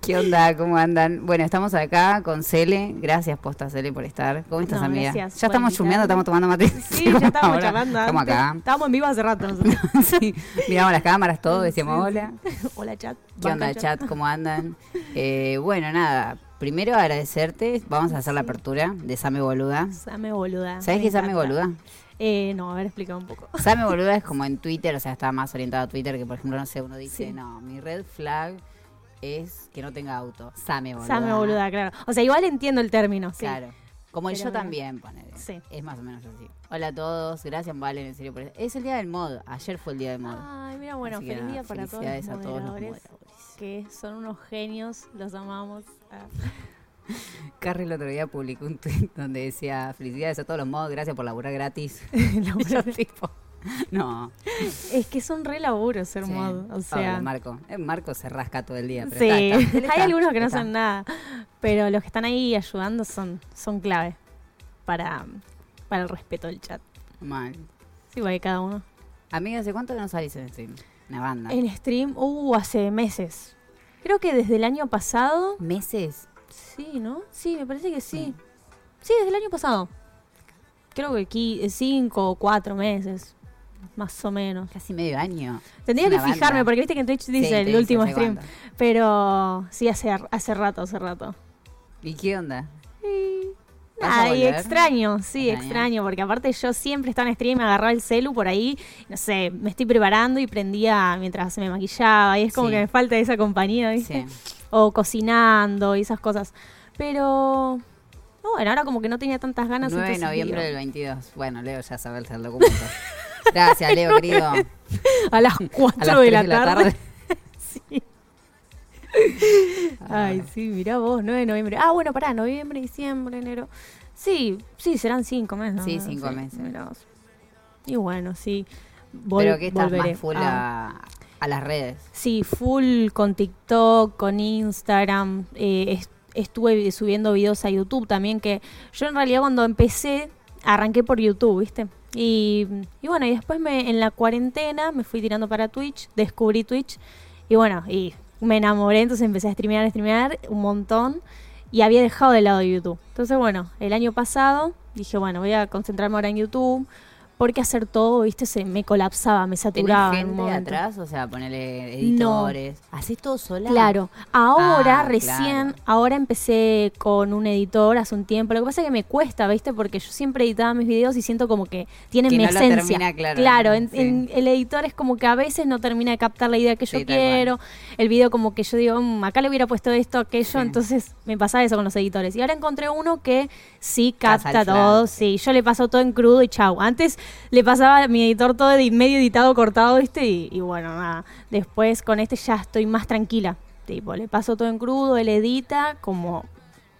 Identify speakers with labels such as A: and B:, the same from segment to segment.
A: ¿Qué onda? ¿Cómo andan? Bueno, estamos acá con Cele. Gracias, posta Cele, por estar. ¿Cómo estás,
B: No,
A: amiga?
B: gracias
A: ya estamos chumeando, estamos tomando mate.
B: Sí, ya estábamos charlando
A: Estamos acá.
B: Estábamos en vivo hace rato nosotros.
A: sí, miramos las cámaras, todo, decíamos
B: Sí, sí.
A: hola.
B: Hola, chat.
A: ¿Qué onda, chat? ¿Cómo andan? Eh, bueno, nada. Primero agradecerte. Vamos a hacer la apertura de Same Boluda.
B: Same boluda.
A: ¿Sabes qué es Same. Boluda?
B: Eh, no, a ver, explica un poco.
A: Same Boluda es como en Twitter, o sea, está más orientado a Twitter que, por ejemplo, no sé, uno dice,
B: Sí.
A: no, mi red flag es que no tenga auto. Same Boluda.
B: Same boluda, claro. O sea, igual entiendo el término. Sí.
A: Claro. Como el
B: Pero
A: yo
B: bueno.
A: también, ponele.
B: Sí.
A: Es más o menos así. Hola a todos, gracias Valen, en serio por eso. Es el día del mod, ayer fue el día del mod.
B: Ay, mira, bueno,
A: Así que
B: feliz
A: nada,
B: día para todos
A: felicidades a todos los
B: moderadores, que son unos genios, los amamos. Ah,
A: Carrie el otro día publicó un tweet donde decía felicidades a todos los mods, gracias por laburar gratis.
B: la
A: Y yo
B: verdad.
A: tipo, no.
B: es que son re laburos ser
A: Sí.
B: mod, o sea...
A: Marco. Marco se rasca todo el día. Pero
B: Sí,
A: está, está.
B: Hay algunos que no hacen nada, pero los que están ahí ayudando son, son clave para, para el respeto del chat.
A: Mal.
B: Sí, porque cada uno.
A: Amiga, ¿hace cuánto que no salís en stream? Una banda.
B: En stream, uh, hace meses. Creo que desde el año pasado.
A: ¿Meses?
B: Sí, ¿no? Sí, me parece que sí.
A: Sí.
B: Sí, desde el año pasado. Creo que aquí cinco o cuatro meses, más o menos.
A: Casi medio año.
B: Tendría que fijarme,
A: banda.
B: porque viste que en Twitch dice el último stream. Pero sí, hace, hace rato, hace rato.
A: ¿Y qué onda?
B: Y extraño, sí,
A: Extraño.
B: extraño, porque aparte yo siempre estaba en stream, me agarraba el celu por ahí, no sé, me estoy preparando y prendía mientras me maquillaba, y es como
A: Sí.
B: que me falta esa compañía, ¿viste?
A: Sí.
B: O cocinando y esas cosas. Pero, no, bueno, ahora como que no tenía tantas ganas.
A: 9 de noviembre del
B: digo,
A: 22. Bueno, Leo ya sabe el documento. Gracias, Leo, querido.
B: A las
A: A
B: 4
A: las
B: de,
A: 3
B: la tarde. Sí. Ay, sí, mirá vos, 9 de noviembre. Ah, bueno, pará, noviembre, diciembre, enero. Sí, sí, serán 5 meses.
A: Sí,
B: ¿no?
A: cinco meses.
B: mirá vos. Y bueno, sí. vol-
A: Pero que estás
B: volveré.
A: más full
B: Ah.
A: a, a las redes.
B: Sí, full con TikTok, con Instagram. eh, est- estuve subiendo videos a YouTube también, que yo en realidad cuando empecé arranqué por YouTube, ¿viste? Y, bueno, y después me, en la cuarentena me fui tirando para Twitch, descubrí Twitch y bueno, y me enamoré, entonces empecé a streamear, a streamear un montón y había dejado de lado YouTube. Entonces bueno, el año pasado dije, bueno, voy a concentrarme ahora en YouTube. Porque hacer todo, viste, se me colapsaba, me
A: ¿Tenés
B: saturaba. en un
A: gente
B: momento.
A: atrás? O sea, ponerle editores. ¿Haces todo sola?
B: Claro, ahora
A: Ah,
B: recién,
A: claro.
B: ahora empecé con un editor hace un tiempo. Lo que pasa es que me cuesta, ¿viste? Porque yo siempre editaba mis videos y siento como que tienen
A: Que
B: mi
A: no
B: esencia.
A: termina, claro,
B: en,
A: sí.
B: en el editor es como que a veces no termina de captar la idea que yo
A: Sí,
B: quiero. El video como que yo digo, "Mm, acá le hubiera puesto esto, aquello.
A: Sí.
B: Entonces me pasaba eso con los editores. Y ahora encontré uno que sí capta todo. Sí, yo le paso todo en crudo y chau. Antes le pasaba a mi editor todo medio editado, cortado, ¿viste? Y, y bueno, nada. Después con este ya estoy más tranquila. Tipo, le paso todo en crudo, él edita, como,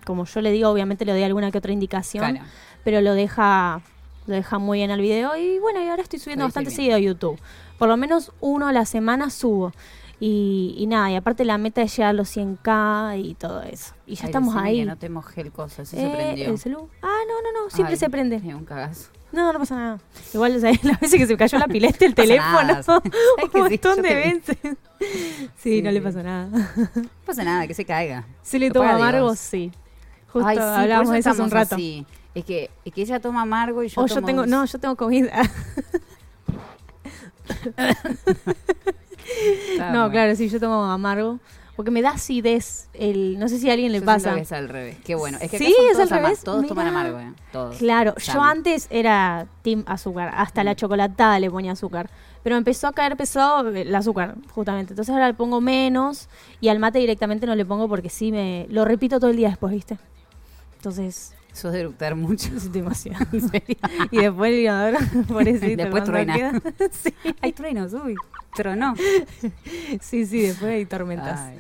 B: como yo le digo, obviamente le doy alguna que otra indicación,
A: Claro.
B: pero lo deja, lo deja muy bien al video. Y bueno, y ahora estoy subiendo bastante seguido a YouTube. Por lo menos uno a la semana subo. Y, y nada, y aparte la meta es llegar a los 100k y todo eso. Y ya
A: Ay,
B: estamos ahí.
A: Que no te mojé el coso, sí se
B: Eh,
A: prendió.
B: el celu. Ah, no, no, no, siempre
A: Ay,
B: se prende.
A: un cagazo.
B: No, no pasa nada. Igual, ¿sabes? Las veces que se me cayó la pileta, el teléfono.
A: nada. ¿Sabes que
B: un
A: sí?
B: montón
A: Yo
B: de veces. Sí,
A: Sí,
B: no le
A: sí.
B: pasa nada.
A: No pasa nada, que se caiga.
B: ¿Se le
A: Lo
B: toma amargo? Sí. Justo
A: Ay, sí,
B: hablábamos de eso hace un rato.
A: así. Es que, es que ella toma amargo y yo
B: o
A: tomo
B: yo tengo, no, yo tengo comida. No, claro, sí, yo tomo amargo. Porque me da acidez. El, no sé si a alguien le
A: Yo
B: pasa.
A: que es al revés. Qué bueno. Es que
B: Sí, es
A: todos
B: al
A: ama-
B: revés.
A: Todos toman amargo, ¿eh? Todos.
B: Claro, yo antes era team azúcar, hasta la chocolatada le ponía azúcar, pero empezó a caer pesado el azúcar, justamente. Entonces ahora le pongo menos y al mate directamente no le pongo porque sí me lo repito todo el día después, ¿viste? Entonces,
A: Sos de eructar mucho.
B: es demasiado. en serio. y después el inodoro, pobrecito,
A: Después truena.
B: sí,
A: Hay truenos, uy. Tronó.
B: sí, sí, después hay tormentas.
A: Ay,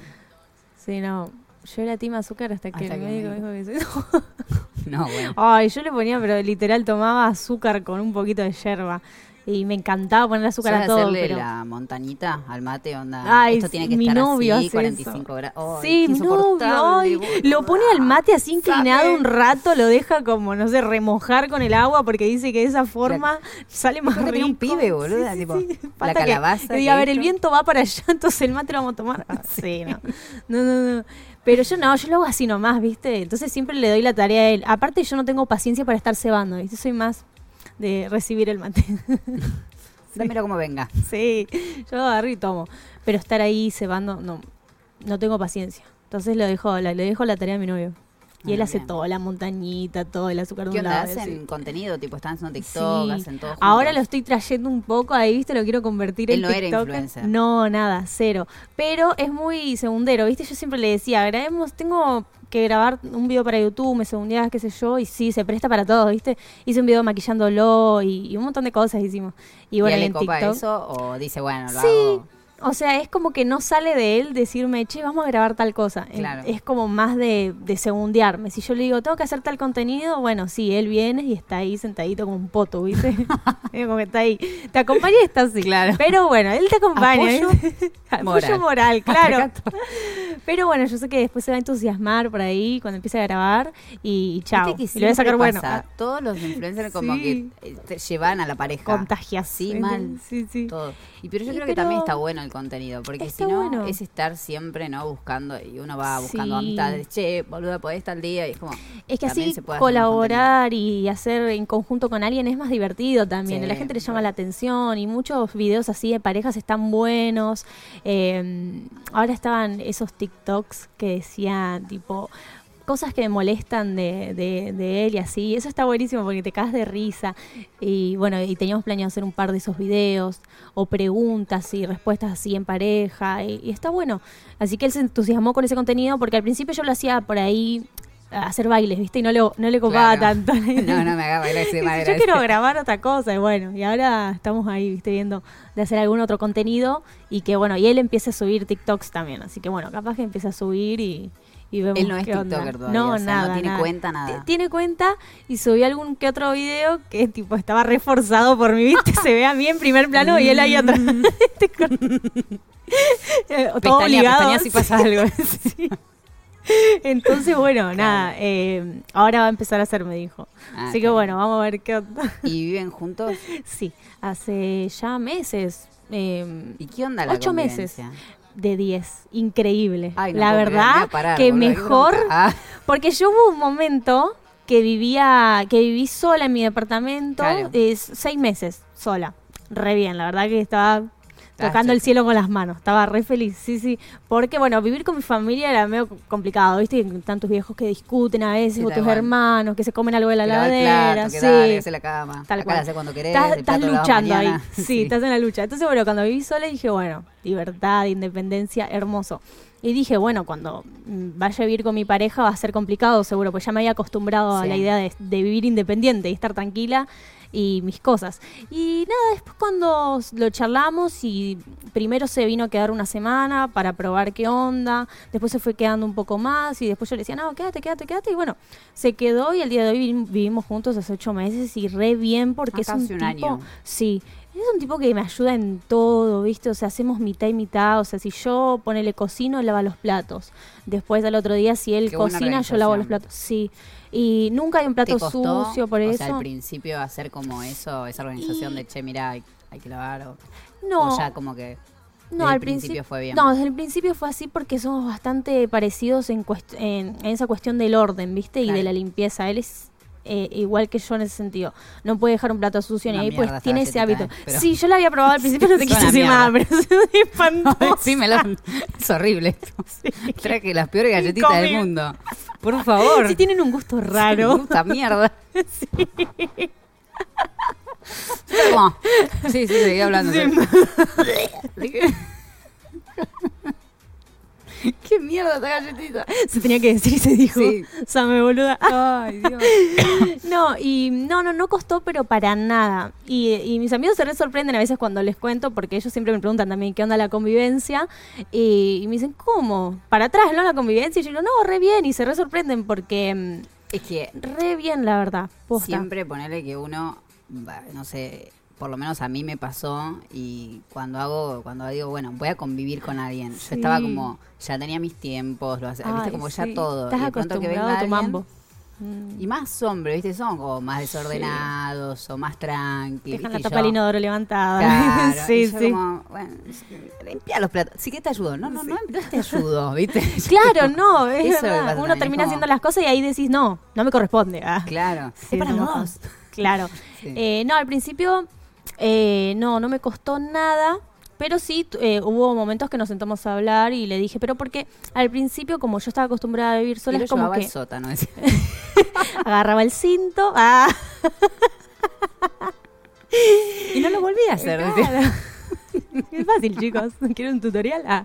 B: Sí, no. Yo era team azúcar hasta que
A: Hasta
B: el médico dijo que sí.
A: no, bueno.
B: Ay, yo le ponía, pero literal tomaba azúcar con un poquito de yerba. Y me encantaba poner azúcar
A: ¿Sabes
B: a todo.
A: hacerle
B: Pero...
A: la montañita al mate? Onda,
B: Ay,
A: esto tiene que
B: mi
A: estar
B: novio
A: así,
B: hace
A: 45
B: eso.
A: grados.
B: Sí, mi novio, ay,
A: boludo.
B: lo pone al mate así inclinado
A: Sabe.
B: un rato, lo deja como, no sé, remojar con el agua porque dice que de esa forma sale más rico.
A: un pibe,
B: Sí,
A: tipo,
B: sí.
A: la calabaza
B: que diga, a ver, el viento va para allá, entonces el mate lo vamos a tomar. sí, no. No, no, no. Pero yo no, yo lo hago así nomás, ¿viste? Entonces siempre le doy la tarea a él. Aparte yo no tengo paciencia para estar cebando, ¿viste? Soy más de recibir el mate.
A: Dámelo como venga.
B: Sí, yo agarro y tomo. Pero estar ahí cebando, no, no tengo paciencia. Entonces le dejo, la, le dejo la tarea a mi novio. Y
A: Ah,
B: él hace
A: bien.
B: todo, la montañita, todo, el azúcar de
A: ¿Qué
B: un
A: onda?
B: lado.
A: ¿Hacen
B: así.
A: contenido? Tipo, están haciendo TikTok,
B: Sí.
A: hacen todo
B: Ahora lo estoy trayendo un poco ahí, ¿viste? Lo quiero convertir
A: Él
B: en
A: no era
B: TikToker.
A: influencer.
B: No, nada, cero. Pero es muy segundero, ¿viste? Yo siempre le decía, grabemos, tengo que grabar un video para YouTube, me segundías, qué sé yo, y sí, se presta para todo, ¿viste? Hice un video maquillándolo y, y un montón de cosas hicimos. Y
A: ¿Y
B: bueno,
A: él
B: y
A: le
B: en
A: copa
B: TikTok.
A: eso o dice, bueno, lo
B: Sí,
A: hago?
B: O sea, es como que no sale de él decirme, che, vamos a grabar tal cosa.
A: Claro.
B: Es como más de, de segundearme. Si yo le digo, tengo que hacer tal contenido, bueno, sí, él viene y está ahí sentadito como un poto, ¿viste? Como que está ahí. Te acompaña y está así.
A: Claro.
B: Pero bueno, él te acompaña.
A: Apoyo moral.
B: moral, claro. Pero bueno, yo sé que después se va a entusiasmar por ahí cuando empiece a grabar y, chao.
A: Viste que
B: Y le voy a sacar bueno.
A: pasa, Todos los influencers como que eh, te llevan a la pareja.
B: Contagias.
A: Sí, mal.
B: Sí, sí.
A: Todo. Y pero yo
B: Y
A: creo que también está bueno el contenido, porque si no
B: bueno.
A: es estar siempre, ¿no? Buscando, y uno va buscando
B: Sí.
A: amistades, che, boluda, podés estar al día, y es como...
B: Es que así
A: hacer
B: colaborar y hacer en conjunto con alguien es más divertido también.
A: Sí,
B: a la gente le llama
A: bueno.
B: la atención y muchos videos así de parejas están buenos. Eh, ahora estaban esos TikToks que decían tipo cosas que me molestan de, de, de él y así. Eso está buenísimo porque te cagas de risa. Y bueno, y teníamos planeado hacer un par de esos videos o preguntas y respuestas así en pareja. Y, y está bueno. Así que él se entusiasmó con ese contenido porque al principio yo lo hacía por ahí hacer bailes, ¿viste? Y no le, no le copaba
A: Claro.
B: tanto.
A: No, no me hagas bailar ese
B: Dice,
A: madre.
B: Yo quiero grabar otra cosa y bueno, y ahora estamos ahí, viste, viendo de hacer algún otro contenido y que bueno, y él empieza a subir TikToks también, así que bueno, capaz que empieza a subir y, y vemos
A: Él no es
B: qué onda.
A: TikToker todavía,
B: No,
A: o sea, no
B: nada,
A: tiene
B: nada.
A: cuenta, nada.
B: T- Tiene cuenta y subió algún que otro video que tipo estaba reforzado por mí, viste, se ve a mí en primer plano y él ahí atrás. Todo obligado.
A: si pasa algo.
B: Sí. Entonces, bueno, nada, eh, ahora va a empezar a hacer, me dijo.
A: Ah,
B: Así que bueno, vamos a ver qué onda.
A: ¿Y viven juntos?
B: Sí, hace ya meses, eh,
A: ¿Y qué onda la
B: Ocho meses. De 10, increíble.
A: Ay, no
B: la verdad
A: parar,
B: que mejor.
A: Ah,
B: porque yo hubo un momento que vivía, que viví sola en mi departamento,
A: Claro.
B: es seis meses sola, re bien, la verdad que estaba
A: Ah,
B: tocando el
A: sí.
B: cielo con las manos, estaba re feliz, sí, sí, porque bueno, vivir con mi familia era medio complicado, viste, tantos viejos que discuten a veces,
A: Sí,
B: o tus hermanos que se comen algo de la ladera, sí.
A: dale, la cama.
B: Tal
A: Acá
B: cual.
A: la cuando querés.
B: Estás, estás luchando ahí.
A: mañana.
B: Sí, estás en la lucha. Entonces, bueno, cuando viví sola dije, bueno, libertad, independencia, hermoso. Y dije, bueno, cuando vaya a vivir con mi pareja va a ser complicado, seguro, pues ya me había acostumbrado a
A: Sí.
B: la idea de, de vivir independiente y estar tranquila y mis cosas. Y nada, después cuando lo charlamos y primero se vino a quedar una semana para probar qué onda, después se fue quedando un poco más y después yo le decía, no, quédate, quédate, quédate. Y bueno, se quedó y el día de hoy vi- vivimos juntos hace ocho meses y re bien porque es un tipo...
A: año.
B: Sí, es un tipo que me ayuda en todo, ¿viste? O sea, hacemos mitad y mitad. O sea, si yo ponele cocino, él lava los platos. Después al otro día, si él
A: Qué
B: cocina, yo lavo los platos. Sí. Y nunca hay un
A: ¿Te
B: plato
A: costó,
B: sucio por
A: o
B: eso.
A: sea, al principio hacer como eso, esa organización de, che, mira, hay, hay que lavar, o,
B: no,
A: o ya como que
B: no,
A: desde
B: al
A: el principio
B: principio
A: fue bien.
B: No, desde el principio fue así porque somos bastante parecidos en, en, en esa cuestión del orden, ¿viste? Y
A: Claro.
B: de la limpieza. Él es eh, igual que yo en ese sentido. No puede dejar un plato sucio
A: Una
B: ni ahí, pues tiene ese hábito.
A: eh, pero-
B: Sí, yo la había probado al principio, no te
A: Es
B: quise decir nada, pero espantó.
A: No, sí, me lo... Es horrible. Traje las peores galletitas del mundo. Por favor.
B: Sí, tienen un gusto raro.
A: gusta mierda. ¿Cómo? Sí, sí, seguí hablando.
B: Sí.
A: ¿Qué mierda esta galletita?
B: Se tenía que decir y se dijo.
A: Sí.
B: Same boluda.
A: Ay, Dios.
B: No, y no, no, no costó, pero para nada. Y, y mis amigos se re sorprenden a veces cuando les cuento, porque ellos siempre me preguntan también qué onda la convivencia. Y, y me dicen, ¿cómo? Para atrás, ¿no? La convivencia. Y yo digo, no, re bien. Y se re sorprenden porque
A: Es que
B: mm, re bien, la verdad. Posta.
A: siempre ponerle que uno, no sé, por lo menos a mí me pasó y cuando hago, cuando digo, bueno, voy a convivir con alguien,
B: Sí.
A: yo estaba como, ya tenía mis tiempos, lo viste,
B: Ay,
A: como ya
B: sí.
A: todo.
B: Estás
A: y pronto que venga
B: acostumbrado a tu mambo.
A: Y más hombres, viste, son como más desordenados o más tranquilos.
B: Dejan la tapa del inodoro levantada.
A: Claro, y
B: sí,
A: yo
B: sí.
A: como, bueno, limpia los platos. Sí que te ayudo. No, no, no, no te ayudo, ¿viste?
B: Claro, no, es
A: Eso
B: verdad. Uno
A: también,
B: termina
A: como-
B: haciendo las cosas y ahí decís, no, no me corresponde. Ah.
A: Claro.
B: Sí,
A: es para vos.
B: Claro.
A: Sí.
B: Eh, no, al principio, eh, no, no me costó nada. Pero sí, eh, hubo momentos que nos sentamos a hablar y le dije, pero porque al principio, como yo estaba acostumbrada a vivir sola,
A: y lo
B: es como que
A: al sótano. decía.
B: agarraba el cinto. Ah,
A: Y no lo volví a hacer.
B: claro. es fácil, chicos. ¿Quieren un tutorial? Ah.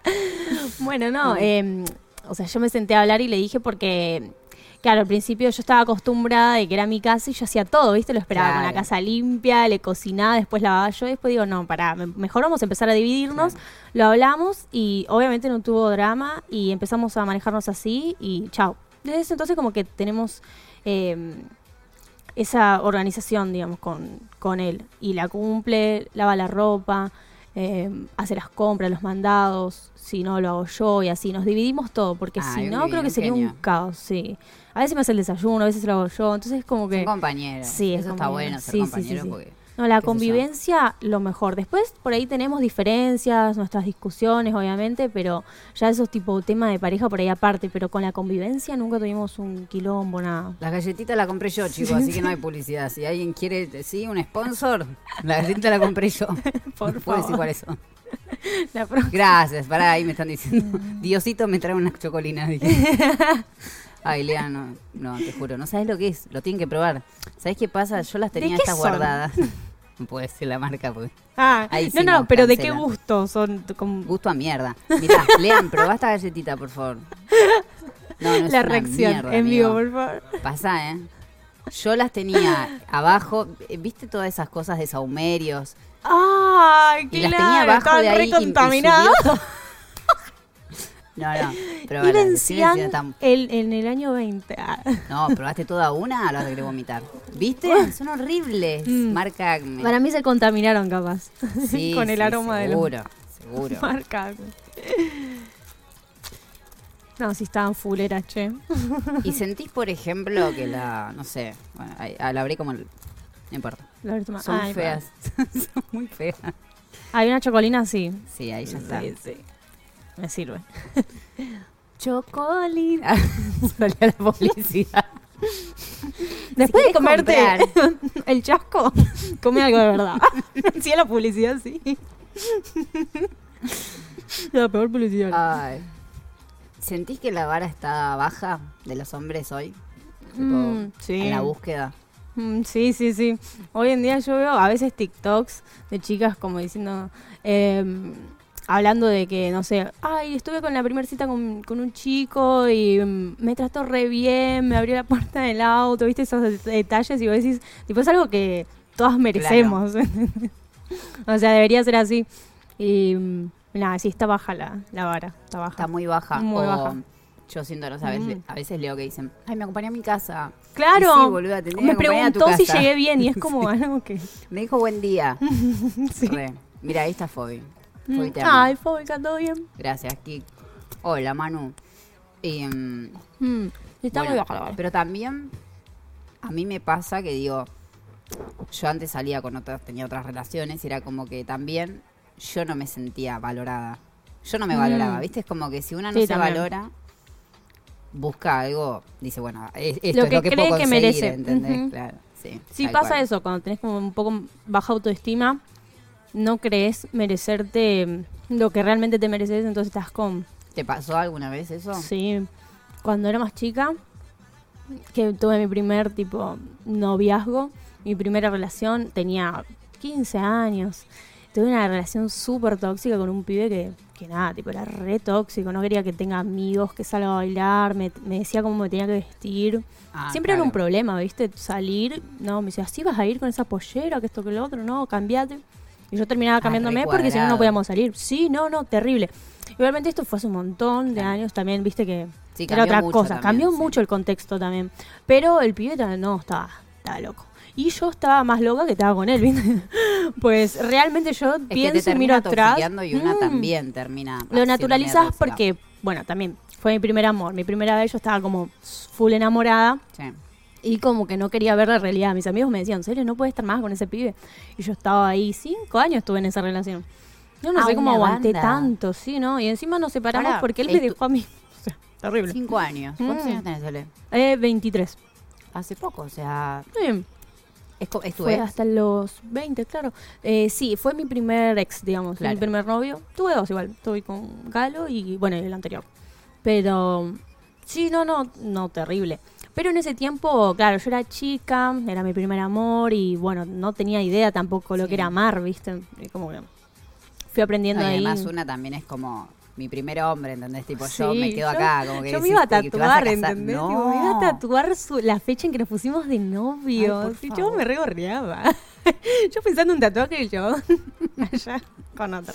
B: Bueno, no, eh, o sea, yo me senté a hablar y le dije porque, claro, al principio yo estaba acostumbrada de que era mi casa y yo hacía todo, ¿viste? Lo esperaba con la casa limpia, le cocinaba, después lavaba yo, y después digo, no, pará, me- mejor vamos a empezar a dividirnos.
A: Claro.
B: Lo hablamos y obviamente no tuvo drama y empezamos a manejarnos así y chao. Desde ese entonces como que tenemos... eh, esa organización, digamos, con, con él. Y la cumple, lava la ropa, eh, hace las compras, los mandados, si no lo hago yo y así. Nos dividimos todo, porque si no, creo que sería un caos, sí. A veces me hace el desayuno, a veces lo hago yo, entonces es como que...
A: Son compañeros.
B: Sí, es
A: Eso está bueno ser
B: Sí, sí, sí,
A: compañeros
B: sí.
A: porque
B: No, la convivencia, lo mejor. Después, por ahí tenemos diferencias, nuestras discusiones, obviamente, pero ya esos tipo tema de pareja por ahí aparte, pero con la convivencia nunca tuvimos un quilombo, nada.
A: Las galletitas la compré yo, chicos, así que no hay publicidad. Si alguien quiere, sí, un sponsor, la galletita la compré yo.
B: Por
A: No decir
B: favor.
A: cuáles son.
B: La pro-
A: Gracias, pará, ahí me están diciendo. Diosito me trae unas chocolinas. Ay, Lea, no, no, te juro, no sabes lo que es, lo tienen que probar. ¿Sabes qué pasa? Yo las tenía estas
B: son?
A: guardadas. No puedo decir la marca porque
B: Ah,
A: Ahí
B: no,
A: sí,
B: no,
A: no,
B: pero ¿de qué gusto son? con-
A: gusto a mierda. Mirá, Lean, probá esta galletita, por favor. No, no es
B: la reacción
A: mierda,
B: en vivo, por favor.
A: Pasa, ¿eh? Yo las tenía abajo, eh, ¿viste todas esas cosas de saumerios?
B: ¡Ay,
A: Y
B: claro!
A: las tenía abajo de ahí y- y subió todo. No, no, pero
B: Y vencían
A: tan-
B: el, en el año 20. Ah.
A: No, probaste toda una, a la de vomitar. ¿Viste? Son horribles.
B: Mm.
A: Marca Acme.
B: Para mí se contaminaron, capaz.
A: Sí,
B: con el
A: sí,
B: aroma de los
A: seguro, seguro.
B: marca. Acme. No, si estaban fuleras, che.
A: Y sentís, por ejemplo, que la, no sé, bueno, ah, la abrí como el, no importa.
B: La última-
A: Son
B: Ay,
A: feas. Son muy feas.
B: Hay una chocolina, sí.
A: Sí, ahí ya está.
B: Sí, sí. Me sirve.
A: Chocolina. Salía la publicidad.
B: Después de
A: querés
B: comerte
A: comprar.
B: el chasco, come algo de verdad. sí, la publicidad, sí. La peor publicidad.
A: Ay. ¿Sentís que la vara está baja de los hombres hoy?
B: Mm, sí.
A: En la búsqueda.
B: Mm, Sí, sí, sí. Hoy en día yo veo a veces TikToks de chicas como diciendo, em, hablando de que, no sé, ay, estuve con la primera cita con, con un chico y mm, me trató re bien, me abrió la puerta del auto, viste esos det- detalles y vos decís, tipo, es algo que todas merecemos. o sea, debería ser así. Y mm, nada, sí, está baja la, la vara, está baja.
A: Está muy baja.
B: Muy
A: o
B: baja.
A: Yo siento, no sabes,
B: Mm.
A: a veces leo que dicen, ay, me acompañé a mi casa.
B: Claro.
A: Sí, boluda,
B: me
A: a tu
B: preguntó si
A: casa.
B: llegué bien y es como algo que...
A: Me dijo buen día.
B: sí.
A: Mira, ahí está Fobi.
B: Mm.
A: Amo.
B: Ay, Fóbica, ¿todo bien?
A: Gracias, Kik. Hola, Manu. Y, mm,
B: está
A: bueno,
B: muy baja la vara.
A: Pero también a mí me pasa que digo, yo antes salía con otras, tenía otras relaciones y era como que también yo no me sentía valorada. Yo no me
B: Mm.
A: valoraba, ¿viste? Es como que si una no
B: Sí,
A: se
B: también.
A: valora, busca algo, dice, bueno, es- esto
B: Lo
A: es
B: que
A: lo que
B: cree
A: puedo
B: que merece.
A: ¿entendés? Claro, sí.
B: Sí, pasa
A: cual.
B: eso, cuando tenés como un poco baja autoestima, no crees merecerte lo que realmente te mereces, entonces estás con...
A: ¿Te pasó alguna vez eso?
B: Sí, cuando era más chica, que tuve mi primer tipo noviazgo, mi primera relación, tenía 15 años. Tuve una relación súper tóxica con un pibe que, que nada, tipo era re tóxico, no quería que tenga amigos, que salga a bailar, me, me decía cómo me tenía que vestir.
A: Ah,
B: Siempre era un problema, ¿viste? Salir, no, me decía, así vas a ir con esa pollera, que esto, que lo otro, no, cambiate. Y yo terminaba
A: Ah,
B: cambiándome porque si no, no podíamos salir. Sí, no, no, terrible. Igualmente esto fue hace un montón de años también, viste que
A: Sí,
B: era otra cosa.
A: también,
B: Cambió
A: sí.
B: mucho el contexto también. Pero el pibe también, no, estaba estaba loco. Y yo estaba más loca que estaba con él, ¿viste? Pues realmente yo
A: Es que te
B: pienso y miro atrás.
A: y una
B: mm,
A: también termina.
B: Lo naturalizás porque, bueno, también fue mi primer amor. Mi primera vez yo estaba como full enamorada.
A: Sí.
B: Y como que no quería ver la realidad. Mis amigos me decían, ¿en serio no puedes estar más con ese pibe? Y yo estaba ahí, cinco años estuve en esa relación. Yo no sé cómo aguanté
A: banda.
B: tanto, sí, ¿no? Y encima nos separamos
A: Ahora,
B: porque él me dejó a mí. O sea, terrible.
A: Cinco años. ¿Cuántos
B: Mm.
A: años tenés, Ale?
B: Eh, 23.
A: Hace poco, o sea.
B: Sí,
A: Es, es tu
B: fue
A: ex.
B: hasta los 20, claro. Eh, sí, fue mi primer ex, digamos,
A: Claro.
B: mi primer novio. Tuve dos igual, estuve con Galo y, bueno, el anterior. Pero, sí, no, no, no, terrible. Pero en ese tiempo, claro, yo era chica, era mi primer amor y, bueno, no tenía idea tampoco lo
A: Sí.
B: que era amar, ¿viste? Como que fui aprendiendo
A: No, y
B: ahí.
A: además una también es como mi primer hombre, ¿entendés? Tipo, yo
B: Sí,
A: me quedo
B: yo-
A: acá, como que
B: Yo me iba a
A: a
B: tatuar,
A: casar.
B: ¿entendés?
A: No.
B: Tipo, me iba a tatuar su- la fecha en que nos pusimos de novios.
A: Ay,
B: y yo me regorreaba. yo pensando en un tatuaje y yo allá con otra.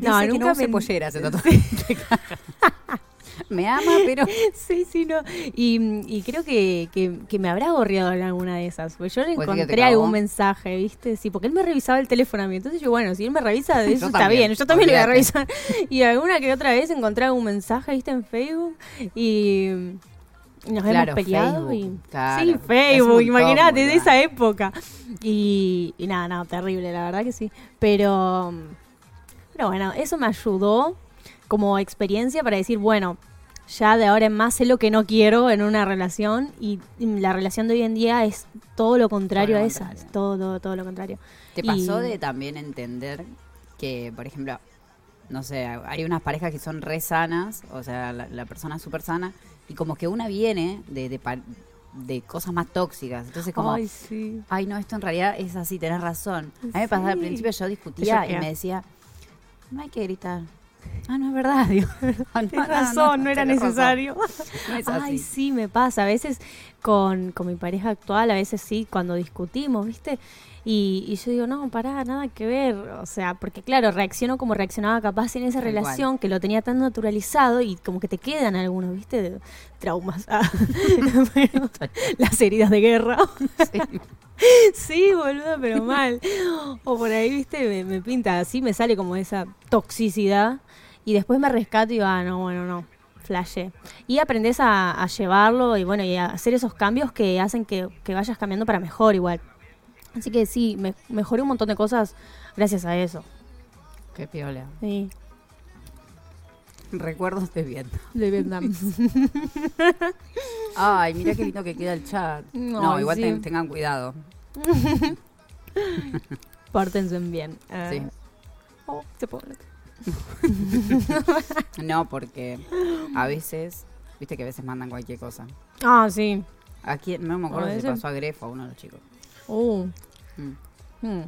A: No, Dice que no
B: me-
A: pollera ese tatuaje. me ama, pero...
B: Sí, sí, no. Y, y creo que, que, que me habrá gorreado en alguna de esas. Porque yo le
A: ¿Puede ser que te
B: encontré algún mensaje, ¿viste? Sí, porque él me revisaba el teléfono a mí. Entonces yo, bueno, si él me revisa, eso está
A: también,
B: bien. Yo también lo voy a revisar. Y alguna que otra vez encontré algún mensaje, ¿viste? En Facebook. Y, nos
A: Claro,
B: hemos peleado.
A: Facebook,
B: y,
A: claro.
B: sí, Facebook, imagínate, de esa época. Y, y nada, nada, terrible, la verdad que sí. Pero, pero bueno, eso me ayudó como experiencia para decir, bueno, ya de ahora en más sé lo que no quiero en una relación y la relación de hoy en día es todo lo contrario
A: Todo
B: a esa,
A: contrario.
B: todo, todo, todo lo contrario.
A: ¿Te
B: Y-
A: pasó de también entender que, por ejemplo, no sé, hay unas parejas que son re sanas, o sea, la, la persona es súper sana, y como que una viene de, de, de cosas más tóxicas. Entonces, como,
B: Ay,
A: ay,
B: sí.
A: no, esto en realidad es así, tenés razón. A mí me pasaba al
B: Sí.
A: principio, yo discutía y me decía, no hay que gritar. Ah, no es verdad, digo. "Ah, no,
B: razón, no, era necesario.
A: No
B: Ay, sí, me pasa. A veces con, con mi pareja actual, a veces sí, cuando discutimos, ¿viste? Y, y yo digo, no, pará, nada que ver. O sea, porque claro, reacciono como reaccionaba capaz en esa relación que lo tenía tan naturalizado y como que te quedan algunos, ¿viste? De- traumas. Ah, bueno, las heridas de guerra.
A: Sí.
B: Sí, boludo, pero mal. O por ahí, viste, me, me pinta así, me sale como esa toxicidad. Y después me rescato y digo, ah, no, bueno, no, flashe. Y aprendes a, a llevarlo y bueno, y a hacer esos cambios que hacen que, que vayas cambiando para mejor igual. Así que sí, me, mejoré un montón de cosas gracias a eso.
A: Qué piola.
B: Sí,
A: Recuerdos de Vietnam.
B: de Vietnam.
A: Ay, mira qué lindo que queda el chat. No, igual
B: sí.
A: ten- tengan cuidado.
B: Pórtense bien. Ah.
A: Sí.
B: Oh, se pone.
A: No, porque a veces, viste que a veces mandan cualquier cosa.
B: Ah, sí.
A: Aquí no me acuerdo si pasó a Grefo a uno de los chicos.
B: Uh.
A: Mm.
B: Hmm.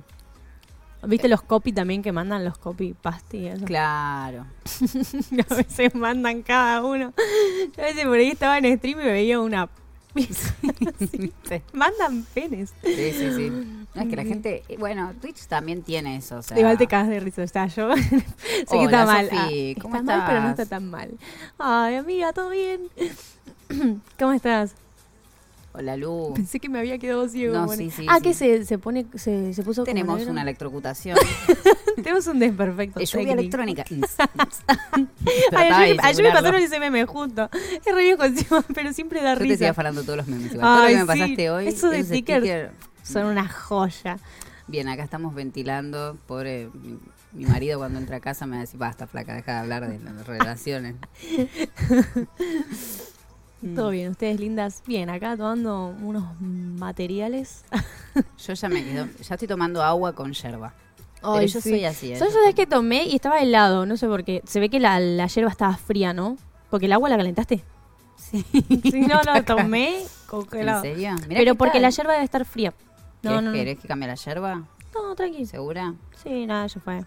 B: ¿Viste los copy también que mandan los copy eso?
A: Claro.
B: a veces mandan cada uno. Yo a veces por ahí estaba en stream y veía una.
A: sí,
B: mandan penes.
A: sí, sí. sí. No, es que la gente, eh, bueno, Twitch también tiene eso. O sea,
B: Igual te cagas de risa, está yo. sé que está mal. Ah,
A: ¿cómo
B: está mal, pero no está tan mal. Ay, amiga, ¿todo bien? ¿Cómo estás?
A: Hola, Lu.
B: Pensé que me había quedado ciego.
A: No,
B: bueno.
A: sí, sí,
B: ah,
A: sí.
B: que se, se pone, se, se puso
A: Tenemos una electrocutación.
B: Tenemos un desperfecto.
A: Eh, lluvia electrónica.
B: Ay,
A: de
B: ayer, ayer me pasaron ese meme justo. Es re viejo encima, pero siempre da
A: Yo te estoy
B: risa.
A: afanando todos los memes. igual. Todo lo
B: Ay,
A: que me
B: sí.
A: pasaste hoy.
B: Eso de
A: esos
B: sticker.
A: stickers,
B: Son una joya.
A: Bien, acá estamos ventilando. Pobre mi, mi marido cuando entra a casa me dice, basta, flaca, deja de hablar de las relaciones. Mm.
B: Todo bien, ustedes lindas. Bien, acá tomando unos materiales.
A: Yo ya me quedo, ya estoy tomando agua con yerba. Pero
B: Ay,
A: yo
B: sí.
A: soy así. ¿eh?
B: Yo sabes que tomé y estaba helado, no sé por qué. Se ve que la, la yerba estaba fría, ¿no? Porque el agua la calentaste.
A: Sí.
B: Sí, no, no, tomé
A: ¿En
B: congelado.
A: serio? Mirá
B: Pero porque
A: tal.
B: la yerba debe estar fría. No,
A: ¿Querés,
B: no,
A: que cambie la yerba?
B: No, tranqui.
A: ¿Segura?
B: Sí, nada, ya fue.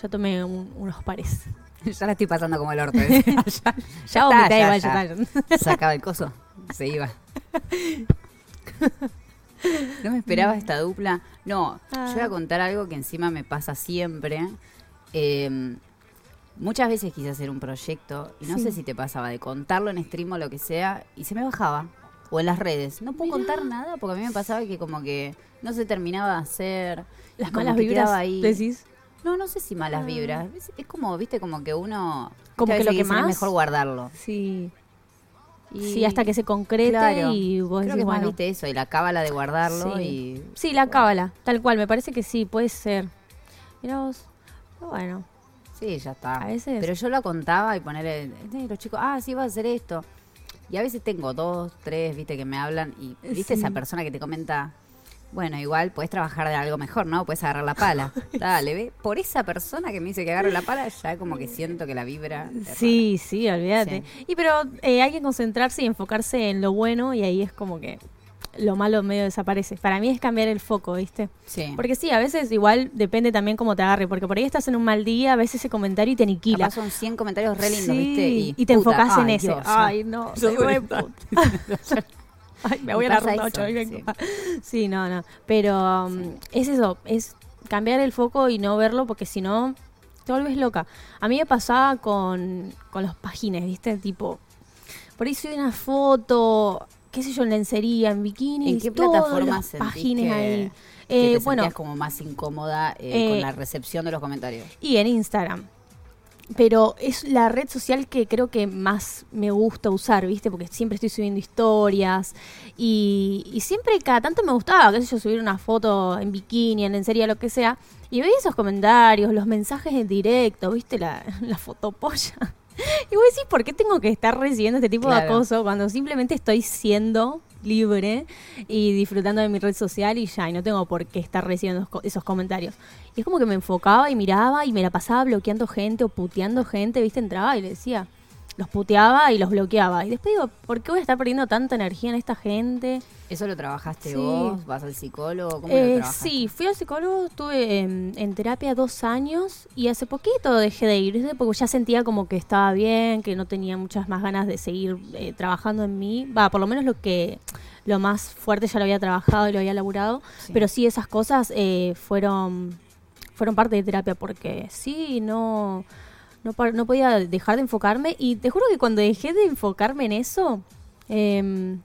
B: Ya tomé un- unos pares.
A: ya la estoy pasando como el orto. ¿eh? ya, ya
B: Ya vomité
A: ya,
B: igual,
A: ya.
B: ya está.
A: Sacaba el coso, se iba. No me esperaba esta dupla. No, yo voy a contar algo que encima me pasa siempre. Eh, muchas veces quise hacer un proyecto y no
B: Sí.
A: sé si te pasaba de contarlo en stream o lo que sea y se me bajaba. o en las redes. No puedo contar nada porque a mí me pasaba que como que no se terminaba de hacer.
B: Las malas vibras,
A: ahí.
B: decís.
A: No, no sé si malas
B: Ah.
A: vibras. Es, es como, viste, como que uno...
B: Como que lo que
A: dicen, es
B: más-
A: mejor guardarlo.
B: Sí.
A: Y-
B: Sí, hasta que se concrete
A: Claro.
B: y vos
A: Creo
B: decís,
A: que más,
B: bueno.
A: viste, eso, y la cábala de guardarlo
B: Sí.
A: y...
B: Sí, la cábala, tal cual, me parece que sí, puede ser. Mirá vos. Pero bueno,
A: Sí, ya está.
B: A veces-
A: Pero yo lo contaba y poner los chicos, ah, sí, vas a hacer esto. Y a veces tengo dos, tres, viste, que me hablan y viste
B: Sí.
A: esa persona que te comenta, bueno, igual puedes trabajar de algo mejor, ¿no? Puedes agarrar la pala. Dale, ve. Por esa persona que me dice que agarre la pala, ya como que siento que la vibra.
B: sí, sí, olvídate. Y pero eh, hay que concentrarse y enfocarse en lo bueno y ahí es como que lo malo medio desaparece. Para mí es cambiar el foco, ¿viste?
A: Sí.
B: Porque sí, a veces igual depende también cómo te agarre, porque por ahí estás en un mal día, a veces ese comentario y te aniquila.
A: Capaz son 100 comentarios re lindos,
B: Sí,
A: ¿viste? Y,
B: y te
A: puta,
B: enfocás en
A: ay,
B: ese.
A: Dios,
B: Ay, no, soy puta. Ay, me voy a la ronda
A: eso,
B: ocho, hoy vengo.
A: sí.
B: Sí, no, no. Pero um, es eso, es cambiar el foco y no verlo porque si no te vuelves loca. A mí me pasaba con, con los páginas, ¿viste? Tipo, por ahí subí una foto, qué sé yo, en lencería, en bikini.
A: ¿En qué
B: todas
A: plataforma
B: las
A: sentís
B: páginas
A: que,
B: ahí.
A: que
B: Eh,
A: te
B: bueno,
A: como más incómoda eh, con
B: eh,
A: la recepción de los comentarios?
B: y en Instagram. Pero es la red social que creo que más me gusta usar, ¿viste? Porque siempre estoy subiendo historias y, y siempre cada tanto me gustaba, qué sé yo, subir una foto en bikini, en lencería, lo que sea. Y veía esos comentarios, los mensajes en directo, ¿viste? La, la fotopolla. Y vos decís, ¿por qué tengo que estar recibiendo este tipo de acoso cuando simplemente estoy siendo libre y disfrutando de mi red social y ya, y no tengo por qué estar recibiendo esos co- esos comentarios? Y es como que me enfocaba y miraba y me la pasaba bloqueando gente o puteando gente, ¿viste? Entraba y le decía, los puteaba y los bloqueaba. Y después digo, ¿por qué voy a estar perdiendo tanta energía en esta gente?
A: ¿Eso lo trabajaste
B: Sí.
A: vos? ¿Vas al psicólogo? ¿Cómo lo
B: Eh, sí, fui al psicólogo, estuve en, en terapia dos años y hace poquito dejé de ir, porque ya sentía como que estaba bien, que no tenía muchas más ganas de seguir eh, trabajando en mí. Va, por lo menos lo que lo más fuerte ya lo había trabajado y lo había laburado,
A: Sí.
B: pero sí esas cosas eh, fueron fueron parte de terapia porque sí, no no, no podía dejar de enfocarme y te juro que cuando dejé de enfocarme en eso, em,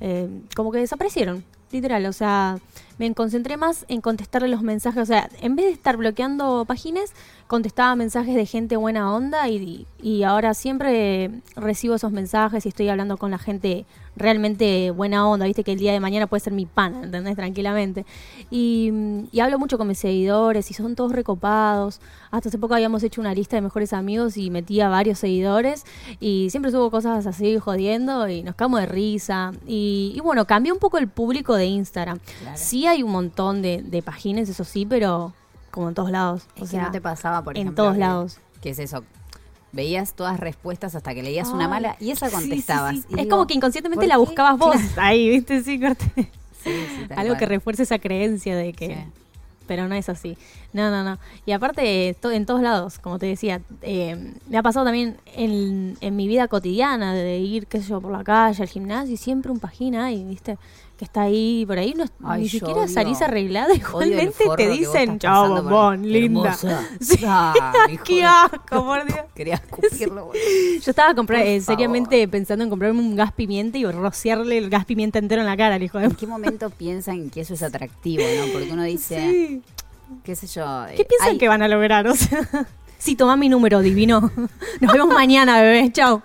B: eh, como que desaparecieron, literal. O sea, me concentré más en contestarle los mensajes. O sea, en vez de estar bloqueando páginas, contestaba mensajes de gente buena onda y, y ahora siempre recibo esos mensajes y estoy hablando con la gente realmente buena onda. Viste que el día de mañana puede ser mi pan, ¿entendés? Tranquilamente. Y, y hablo mucho con mis seguidores y son todos recopados. Hasta hace poco habíamos hecho una lista de mejores amigos y metí a varios seguidores y siempre subo cosas así jodiendo y nos cagamos de risa. Y, y bueno, cambió un poco el público de Instagram.
A: Claro.
B: Sí hay un montón de, de páginas, eso sí, pero como en todos lados.
A: Es
B: o
A: que
B: sea,
A: no te pasaba, por
B: en
A: ejemplo.
B: todos
A: que-
B: lados.
A: ¿Qué es eso? Veías todas respuestas hasta que leías una mala y esa
B: sí, sí,
A: contestabas.
B: sí.
A: Y
B: Es
A: digo,
B: como que inconscientemente
A: ¿por
B: la buscabas vos.
A: Claro.
B: Ahí, ¿viste? Sí,
A: tal
B: Algo que refuerce esa creencia de que... Pero no es así. No, no, no. Y aparte, to- en todos lados, como te decía, eh, me ha pasado también en, en mi vida cotidiana de ir, qué sé yo, por la calle, al gimnasio, y siempre un página y viste, que está ahí, por ahí, no,
A: Ay,
B: ni siquiera
A: odio-
B: salís arreglada, igualmente te dicen, chao, bombón, linda. Sí. ¡Qué asco, por Dios!
A: Quería escupirlo. boludo.
B: Yo estaba compra-
A: Por
B: eh, seriamente pensando en comprarme un gas pimienta y rociarle el gas pimienta entero en la cara al hijo de...
A: ¿En qué momento piensan que eso es atractivo, no? Porque uno dice,
B: Sí.
A: Qué sé yo.
B: ¿Qué
A: eh,
B: piensan
A: hay-
B: que van a lograr? O sea, sí, toma mi número, divino. Nos vemos mañana, bebé. Chao.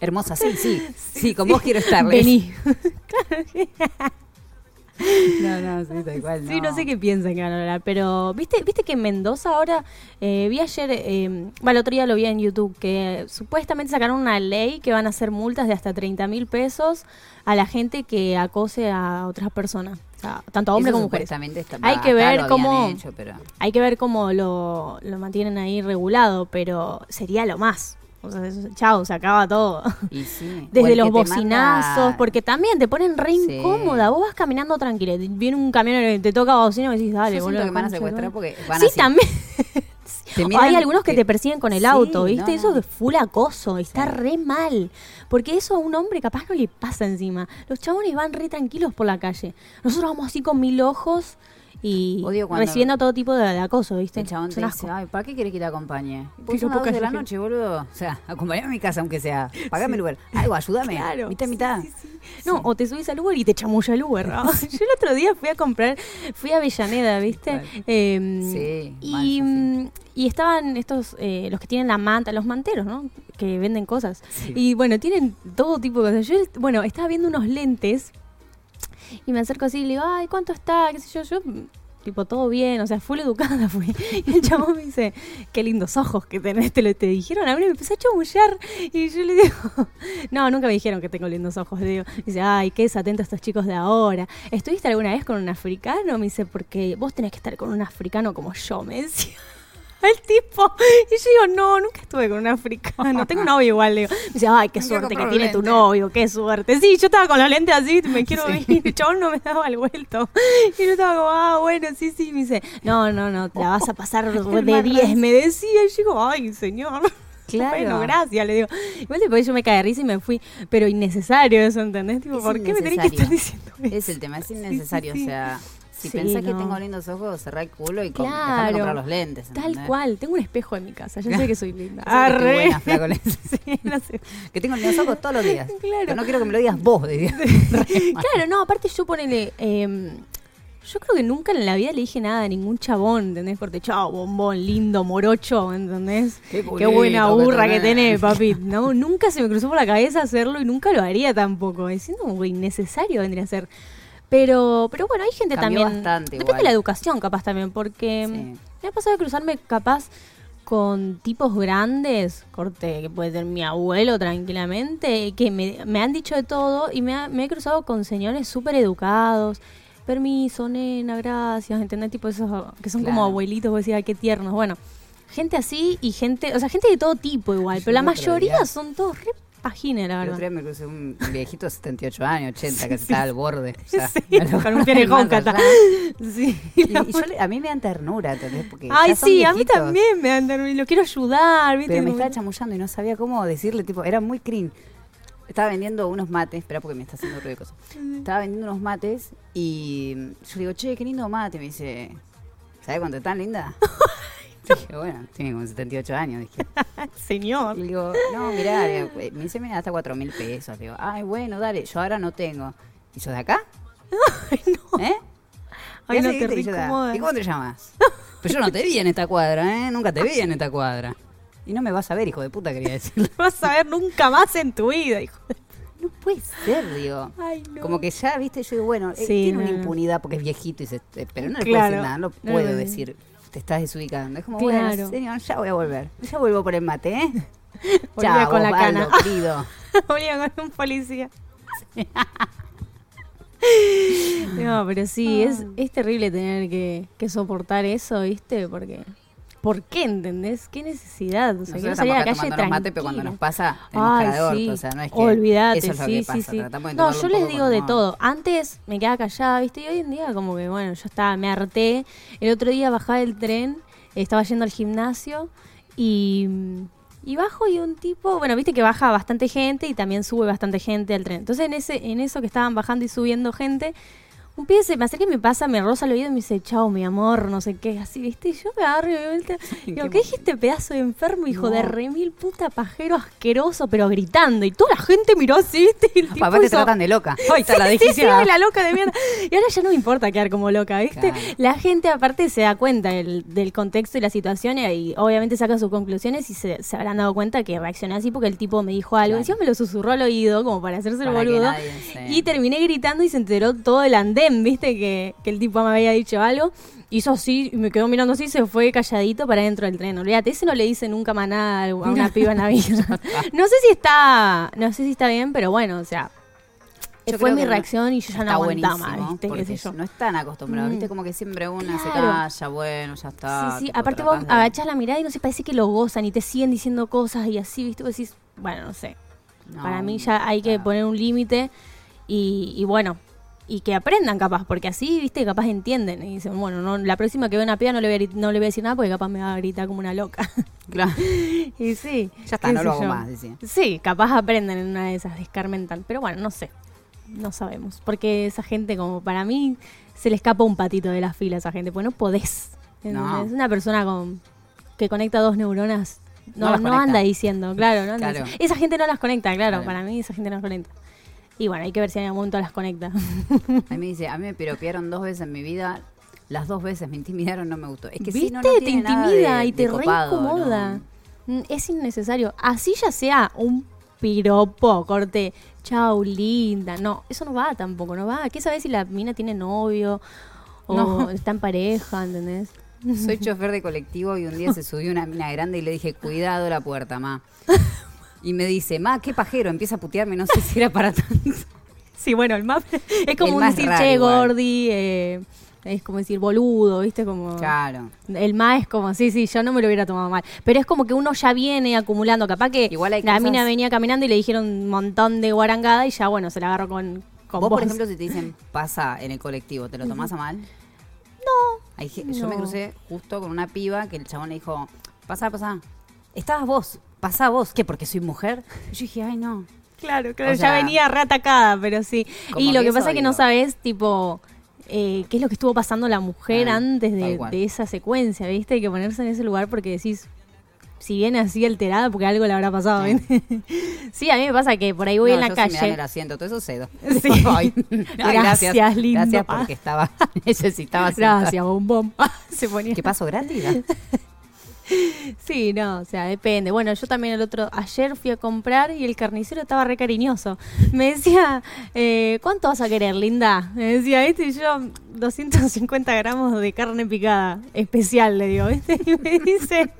A: Hermosa, sí, sí. Sí, con vos quiero estar.
B: Vení.
A: No, no, sí, tal cual.
B: Sí, no sé qué piensan que van a lograr, pero viste, viste que en Mendoza ahora eh, vi ayer, eh, bueno, el otro día lo vi en YouTube que supuestamente sacaron una ley que van a hacer multas de hasta 30 mil pesos a la gente que acose a otras personas, o sea, tanto a hombres como mujeres.
A: está-
B: Hay que ver cómo-
A: hecho, pero-
B: Hay que ver cómo lo, lo mantienen ahí regulado, pero sería lo más. O sea, chao, se acaba todo.
A: y sí. O
B: Desde los
A: que
B: bocinazos,
A: manda-
B: porque también te ponen re
A: Sí.
B: incómoda. Vos vas caminando tranquila, viene un camión y te toca bocina y decís, dale,
A: Yo
B: boludo.
A: que van a secuestrar porque van
B: Sí,
A: así.
B: también. O hay algunos que
A: que-
B: te persiguen con el
A: Sí,
B: auto, ¿viste?
A: no,
B: Eso es full acoso, está
A: Sí.
B: re mal. Porque eso a un hombre capaz no le pasa encima. Los chabones van re tranquilos por la calle. Nosotros vamos así con mil ojos y
A: Odio cuando-
B: recibiendo todo tipo de, de acoso, ¿viste?
A: El chabón te dice, ay, ¿para qué querés que te acompañe? Pues 12 de la noche, boludo. O sea, acompañame a mi casa aunque sea. Pagame el lugar. Algo, ayúdame.
B: Claro.
A: Mitad,
B: Sí,
A: mitad.
B: sí, sí. No, o te subís al Uber y te chamulla el Uber. ¿no? Yo el otro día fui a comprar, fui a Avellaneda, ¿viste?
A: Claro.
B: Eh,
A: Sí, mal,
B: y, mm, y estaban estos, eh, los que tienen la manta, los manteros, ¿no? Que venden cosas.
A: Sí.
B: Y bueno, tienen todo tipo de cosas. Yo, bueno, estaba viendo unos lentes y me acerco así y le digo, ay, ¿cuánto está? ¿Qué sé yo? Yo, tipo, todo bien, o sea, full educada fui. Y el chabón me dice, qué lindos ojos que tenés, te lo te dijeron. A mí me empecé a chamullar y yo le digo, no, nunca me dijeron que tengo lindos ojos. Le digo, dice, ay, qué desatentos estos chicos de ahora. ¿Estuviste alguna vez con un africano? Me dice, porque vos tenés que estar con un africano como yo, me decía. El tipo, y yo digo, no, nunca estuve con un africano, tengo un novio igual, le digo. Me dice, ay, qué suerte que tiene tu novio, qué suerte. Sí, yo estaba con los lentes así, me quiero
A: Sí.
B: ir, el chabón no me daba el vuelto. Y yo estaba como, ah, bueno, sí, sí, me dice, no, no, no, te la vas a pasar de
A: más
B: 10, me decía, y yo digo, ay, señor.
A: Claro.
B: Bueno, gracias, le digo. Igual después yo me caí de risa y me fui, pero innecesario eso, ¿entendés? Tipo,
A: Es
B: ¿por qué me tenés que estar diciendo eso?
A: Es el tema, es
B: Sí, sí,
A: innecesario.
B: sí.
A: O sea, si
B: Sí,
A: pensás que tengo lindos ojos, cerrá el culo y com-
B: Claro.
A: comprar los lentes.
B: Tal cual, tengo un espejo en mi casa, yo sé que soy linda.
A: Sabés que buena.
B: Sí, no sé.
A: Que tengo lindos ojos todos los días.
B: Claro.
A: Pero no quiero que me lo digas vos, diría.
B: Claro, no, aparte yo ponele. eh, yo creo que nunca en la vida le dije nada a ningún chabón, ¿entendés? Corte, chao, bombón, lindo, morocho, ¿entendés?
A: Qué
B: buena
A: que
B: burra que
A: tenés.
B: tenés, papi. No, nunca se me cruzó por la cabeza hacerlo y nunca lo haría tampoco. Es como innecesario vendría a ser. Pero, pero bueno, hay gente
A: Cambió
B: también.
A: bastante
B: depende
A: igual.
B: de la educación, capaz también, porque
A: Sí.
B: me ha pasado de cruzarme capaz con tipos grandes, corte, que puede ser mi abuelo tranquilamente, que me, me han dicho de todo y me, ha- me he cruzado con señores súper educados. Permiso, nena, gracias, ¿entendés? Tipo esos que son como abuelitos, vos decís, ay, qué tiernos. Bueno, gente así y gente, o sea, gente de todo tipo igual,
A: Yo
B: pero la mayoría
A: día-
B: son todos re pagines, la
A: El otro
B: verdad.
A: día me crucé un viejito de 78 años, 80, que estaba al borde. O sea,
B: Sí, con un
A: allá.
B: Sí,
A: Y, y yo le- a mí me dan ternura, ¿entendés? Porque
B: Ay, sí, a mí también me dan, lo quiero ayudar, ¿viste?
A: Pero me estaba chamullando y no sabía cómo decirle, tipo, era muy crin. Estaba vendiendo unos mates, espera porque me está haciendo ruido de cosas. Estaba vendiendo unos mates y yo le digo, che, qué lindo mate. Me dice, ¿sabes cuánto es tan linda? Dije, bueno, tiene como 78 años. Dije,
B: Señor.
A: Y digo, no, mirá, digo, eh, me dice, mira, hasta 4 mil pesos. Digo, ay, bueno, dale, yo ahora no tengo. ¿Y yo de acá?
B: Ay, no.
A: ¿Eh?
B: Ay, no, te.
A: Y yo
B: reincomoda.
A: ¿Y cómo te llamas? Pues yo no te vi en esta cuadra, ¿eh? Nunca te vi en esta cuadra. Y no me vas a ver, hijo de puta, quería decirle.
B: No vas a ver nunca más en tu vida, hijo de...
A: No puede ser, digo.
B: Ay, no.
A: Como que ya, viste, yo digo, bueno, eh, tiene
B: no,
A: una
B: no.
A: impunidad porque es viejito, y se, eh, pero no le puedo
B: Claro.
A: decir nada, no
B: No
A: puedo
B: puedo
A: decir, te estás desubicando. Es como,
B: Claro.
A: bueno, señor, ya voy a volver. Ya vuelvo por el mate, ¿eh?
B: Volvía
A: Chao,
B: con la cana.
A: querido.
B: Volvía con un policía. No, pero sí, es, es terrible tener que, que soportar eso, ¿viste? Porque... ¿Por qué, entendés? ¿Qué necesidad? O sea,
A: Nosotros
B: salir a la calle
A: tomándonos mate, pero cuando
B: tranquila.
A: nos pasa, tenemos
B: Ay,
A: cara de orto.
B: sí.
A: O sea, no es que
B: Olvídate,
A: eso es lo
B: sí,
A: que
B: sí,
A: pasa.
B: sí.
A: De
B: No, yo les digo de todo. Antes me quedaba callada, ¿viste? Y hoy en día como que, bueno, yo estaba, me harté. El otro día bajaba del tren, estaba yendo al gimnasio y, y bajo y un tipo, bueno, viste que baja bastante gente y también sube bastante gente al tren. Entonces en ese en eso que estaban bajando y subiendo gente, un pibe se me acerca y me pasa, me roza el oído y me dice, chao, mi amor, no sé qué, así, ¿viste? Y yo me agarro y me vuelta. Digo,
A: Qué
B: ¿qué dijiste, pedazo de enfermo, hijo de
A: No.
B: remil puta pajero asqueroso, pero gritando? Y toda la gente miró así, ¿viste? Y el tipo
A: Papá te
B: hizo-
A: tratan de loca. Ahí está la
B: Sí, sí, sí,
A: desquiciada.
B: la loca de mierda. Y ahora ya no me importa quedar como loca, ¿viste?
A: Claro.
B: La gente aparte se da cuenta del, del contexto y la situación y, y obviamente saca sus conclusiones y se, se habrán dado cuenta que reaccioné así porque el tipo me dijo algo.
A: Claro.
B: Encima me lo susurró al oído como para hacerse el
A: Para
B: boludo.
A: nadie
B: Y terminé gritando y se enteró todo el andén, ¿viste? Que, que el tipo me había dicho algo. Hizo así, y me quedó mirando así, se fue calladito para dentro del tren. Olvídate, ese no le dice nunca más nada a una piba en la vida. no sé si está, no sé si está bien, pero bueno, o sea,
A: Yo
B: fue mi
A: no-
B: reacción y yo ya no aguantaba más, ¿viste? ¿Qué sé yo?
A: No están acostumbrados,
B: Mm.
A: ¿viste? Como que siempre una se
B: Claro.
A: calla, bueno, ya está.
B: Sí, sí,
A: tipo,
B: aparte vos
A: de-
B: agachás la mirada y no sé, parece que lo gozan y te siguen diciendo cosas y así, ¿viste? Vos decís, bueno, no sé.
A: No,
B: Para mí ya hay que poner un límite y, y bueno, y que aprendan capaz, porque así, viste, capaz entienden. Y dicen, bueno, no, la próxima que vea una piba no le, voy a, no le voy a decir nada porque capaz me va a gritar como una loca.
A: Claro.
B: y sí.
A: Ya está, no lo hago
B: yo.
A: más, decía.
B: Sí, capaz aprenden en una de esas, descarmentan. Pero bueno, no sé. No sabemos. Porque esa gente, como para mí, se le escapa un patito de la fila a esa gente, pues no podés.
A: No.
B: Es una persona con, que conecta dos neuronas.
A: No
B: No, anda diciendo, claro, no anda
A: Claro.
B: diciendo. Esa gente no las conecta, claro,
A: Claro.
B: para mí esa gente no las conecta. Y bueno, hay que ver si en algún momento las conecta.
A: A mí me dice, a mí me piropearon dos veces en mi vida. Las dos veces me intimidaron, no me gustó. Es que
B: ¿Viste?
A: sí, no, no
B: te intimida
A: de-
B: y te reincomoda.
A: ¿no?
B: Mm, Es innecesario. Así ya sea un piropo, corte, chau, linda. No, eso no va tampoco, no va. ¿Qué sabes si la mina tiene novio o
A: No.
B: está en pareja, ¿entendés?
A: Soy chofer de colectivo y un día se subió una mina grande y le dije, cuidado la puerta, ma. Y me dice, ma, qué pajero, empieza a putearme, no sé si era para tanto.
B: Sí, bueno, el más es como un
A: más
B: decir,
A: raro
B: che,
A: igual.
B: gordi, eh, es como decir boludo, ¿viste? Como...
A: Claro.
B: El más es como, sí, sí, yo no me lo hubiera tomado mal. Pero es como que uno ya viene acumulando. Capaz que
A: Igual hay
B: la
A: cosas-
B: mina venía caminando y le dijeron un montón de guarangada y ya, bueno, se la agarró con, con
A: Vos,
B: vos.
A: por ejemplo, si te dicen, pasa en el colectivo, ¿te lo tomás a mal? No. Yo me
B: No.
A: crucé justo con una piba que el chabón le dijo, pasa, pasa. Estabas vos, pasá vos. ¿Qué? ¿Porque soy mujer? Y yo dije, ay, no.
B: Claro, claro,
A: O sea,
B: ya venía reatacada, pero sí. Y lo
A: que
B: pasa es que no sabes, tipo, eh, qué es lo que estuvo pasando la mujer
A: Ah,
B: antes de, de esa secuencia, ¿viste? Hay que ponerse en ese lugar porque decís, si viene así alterada, porque algo le habrá pasado,
A: Sí.
B: ¿viste? sí, a mí me pasa que por ahí voy
A: No,
B: en la
A: yo sí me dan
B: calle.
A: el asiento, todo eso cedo.
B: Sí.
A: Ay,
B: Gracias, lindo.
A: Gracias porque estaba, necesitaba
B: Gracias,
A: sentar.
B: bombón. Se ponía.
A: ¿Qué pasó gratis?
B: Sí, no, o sea, depende. Bueno, yo también el otro, ayer fui a comprar y el carnicero estaba re cariñoso. Me decía, eh, ¿cuánto vas a querer, linda? Me decía, ¿viste? Y yo, 250 gramos de carne picada, especial, le digo, ¿viste? Y me dice,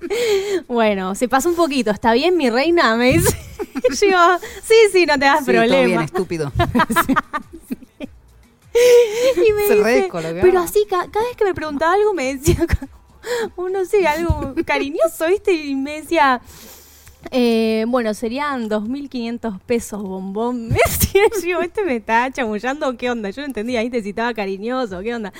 B: bueno, se pasó un poquito, ¿está bien, mi reina? Me dice. Y yo, sí, sí, no te das
A: Sí, todo bien,
B: problema.
A: estúpido.
B: Y me
A: Se
B: dice, pero así, ca- cada vez que me preguntaba algo, me decía, uno sé, algo cariñoso, ¿viste? Y me decía, eh, bueno, serían 2.500 pesos, bombón. Me decía yo, este me está chamullando, ¿qué onda? Yo no entendía, ¿viste? Si estaba cariñoso, ¿qué onda?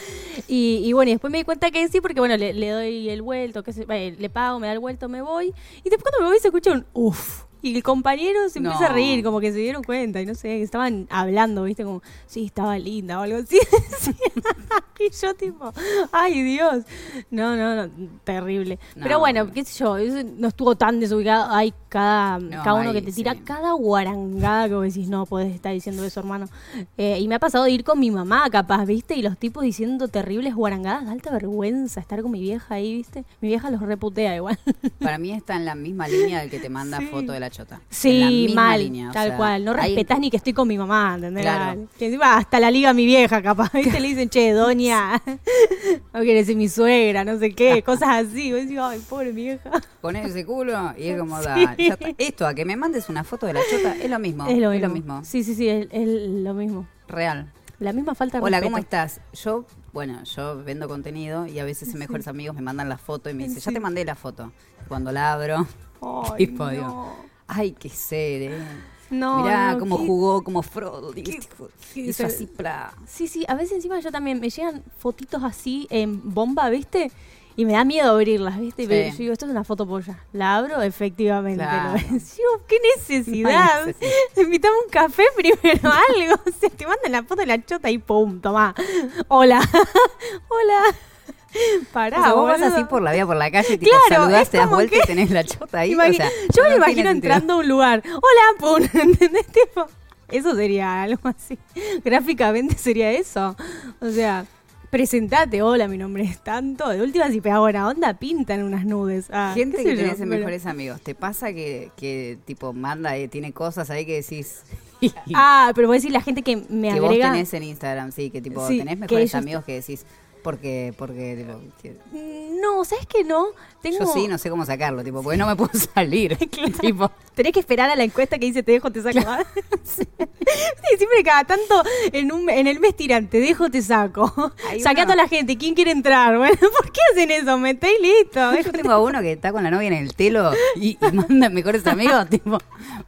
B: Y, y bueno, y después me di cuenta que sí, porque bueno, le, doy el vuelto, que le pago, me da el vuelto, me voy. Y después cuando me voy se escucha un uff. Y el compañero se empieza a reír, como que se dieron cuenta, y no sé, estaban hablando, ¿viste? Como, sí, estaba linda o algo así. y yo tipo, ay Dios. No, no, no, terrible.
A: No.
B: Pero bueno, qué sé yo, eso no estuvo tan desubicado. Hay cada,
A: No,
B: cada uno que te tira
A: sí.
B: cada guarangada que vos decís, no podés estar diciendo eso, hermano. Eh, y me ha pasado de ir con mi mamá, capaz, ¿viste? Y los tipos diciendo terribles guarangadas, da alta vergüenza estar con mi vieja ahí, ¿viste? Mi vieja los reputea igual.
A: Para mí está en la misma línea del que te manda
B: Sí.
A: foto de la chota. En la
B: Sí,
A: misma
B: mal,
A: línea,
B: tal
A: sea,
B: cual. No
A: hay-
B: respetás ni que estoy con mi mamá, ¿entendés?
A: Claro.
B: Que encima hasta la liga mi vieja, capaz. ¿Viste? Le dicen, che, doña, no quieres ser mi suegra, no sé qué, cosas así. Vos decís, ay, pobre vieja.
A: Con ese culo y es como,
B: Sí.
A: da, ya está. Esto, a que me mandes una foto de la chota, es lo mismo.
B: es lo mismo. Sí, sí, sí, es, es lo mismo.
A: Real.
B: La misma falta de
A: Hola,
B: respeto.
A: ¿cómo estás? Yo, bueno, yo vendo contenido y a veces mejores amigos me mandan la foto y me dicen, ya te mandé la foto. Cuando la abro,
B: Ay,
A: tipo, digo,
B: no.
A: ay, qué sed, eh.
B: No,
A: Mirá
B: no,
A: cómo
B: qué-
A: jugó, como Frodo.
B: qué-
A: hizo
B: ser-
A: así, pla.
B: Sí, sí, a veces encima yo también me llegan fotitos así en bomba, ¿viste? Y me da miedo abrirlas, ¿viste?
A: Sí.
B: Pero yo digo, esto es una foto polla. La abro, efectivamente.
A: Claro.
B: lo. Digo, ¿qué necesidad?
A: No.
B: Invítame un café primero, algo. O sea, te mandan la foto de la chota y pum, toma. Hola. Hola. Pará,
A: O sea, vos vas así por la vida, por la calle, y te
B: Claro,
A: saludás, te das vuelta
B: que-
A: y tenés la chota ahí. O sea,
B: yo me
A: no
B: imagino entrando a un lugar. Hola, pum. ¿Entendés? Tipo, eso sería algo así. Gráficamente sería eso. O sea, presentate. Hola, mi nombre es tanto. De última, si pega buena onda, pintan unas nudes. Ah,
A: Gente que tenés en mejores amigos, ¿te pasa que, que tipo manda, eh, tiene cosas ahí que decís
B: Ah, pero voy a decir la gente que me
A: que vos
B: agrega.
A: tenés en Instagram, sí, que tipo
B: Sí,
A: tenés
B: que
A: mejores
B: ellos-
A: amigos que decís porque porque tipo, que-
B: No, ¿sabes qué no? Tengo...
A: yo sí no sé cómo sacarlo, tipo, porque no me puedo salir, tipo,
B: Tenés que esperar a la encuesta que dice te dejo, te saco. Sí, siempre cada tanto en, un, en el mes tirante, te dejo, te saco.
A: Hay
B: Saqué a toda la gente, ¿quién quiere entrar? Bueno, ¿por qué hacen eso? Meté y listo.
A: yo tengo a uno que está con la novia en el telo y, y manda mejores amigos, tipo,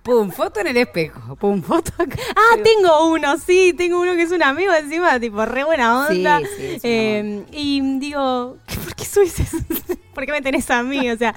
A: pum, foto en el espejo, pum, foto acá.
B: Ah, tengo uno, sí, tengo uno que es un amigo encima, tipo, re buena
A: Sí,
B: onda.
A: sí, es una
B: Eh, y digo, ¿qué- ¿por qué subís eso? ¿Por qué me tenés a mí? O sea,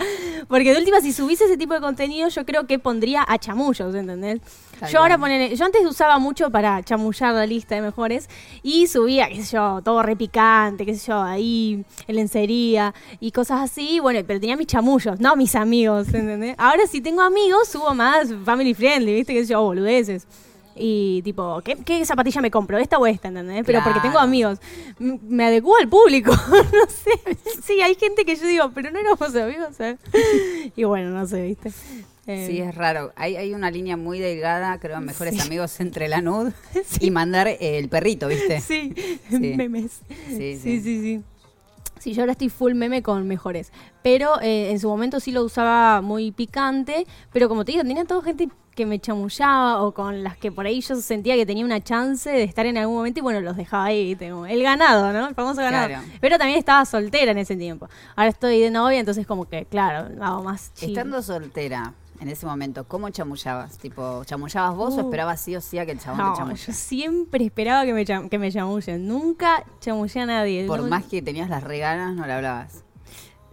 B: porque de última, si subís ese tipo de contenido, yo creo que pondría a chamullos, ¿entendés?
A: Tal
B: yo ahora yo antes usaba mucho para chamullar la lista de mejores y subía, qué sé yo, todo repicante, qué sé yo, ahí, en lencería y cosas así, bueno, pero tenía mis chamullos, no mis amigos, ¿entendés? Ahora si tengo amigos, subo más family friendly, ¿viste? Qué sé yo, boludeces. Y tipo, ¿qué, qué zapatilla me compro? ¿Esta o esta? ¿Entendés? Pero porque tengo amigos. M- Me adecuo al público. no sé. Sí, hay gente que yo digo, pero no éramos amigos. ¿eh? Y bueno, no sé, ¿viste? Eh,
A: Sí, es raro. Hay, hay una línea muy delgada, creo, en mejores
B: Sí.
A: amigos entre la nud y mandar el perrito, ¿viste?
B: Sí,
A: Sí.
B: memes.
A: Sí,
B: Sí,
A: sí.
B: Sí, yo ahora estoy full meme con mejores. Pero eh, en su momento sí lo usaba muy picante. Pero como te digo, tenía toda gente que me chamullaba o con las que por ahí yo sentía que tenía una chance de estar en algún momento y bueno, los dejaba ahí. Como el ganado, ¿no? El famoso ganado.
A: Claro.
B: Pero también estaba soltera en ese tiempo. Ahora estoy de novia, entonces como que, claro, hago más chill.
A: Estando soltera en ese momento, ¿cómo chamullabas? Tipo, ¿chamullabas vos o
B: Uh.
A: esperabas sí o sí a que el chabón
B: No,
A: te
B: yo siempre esperaba que me, cham- que me chamullen. Nunca chamullé a nadie.
A: Por
B: No-
A: más que tenías las regalas, no le hablabas.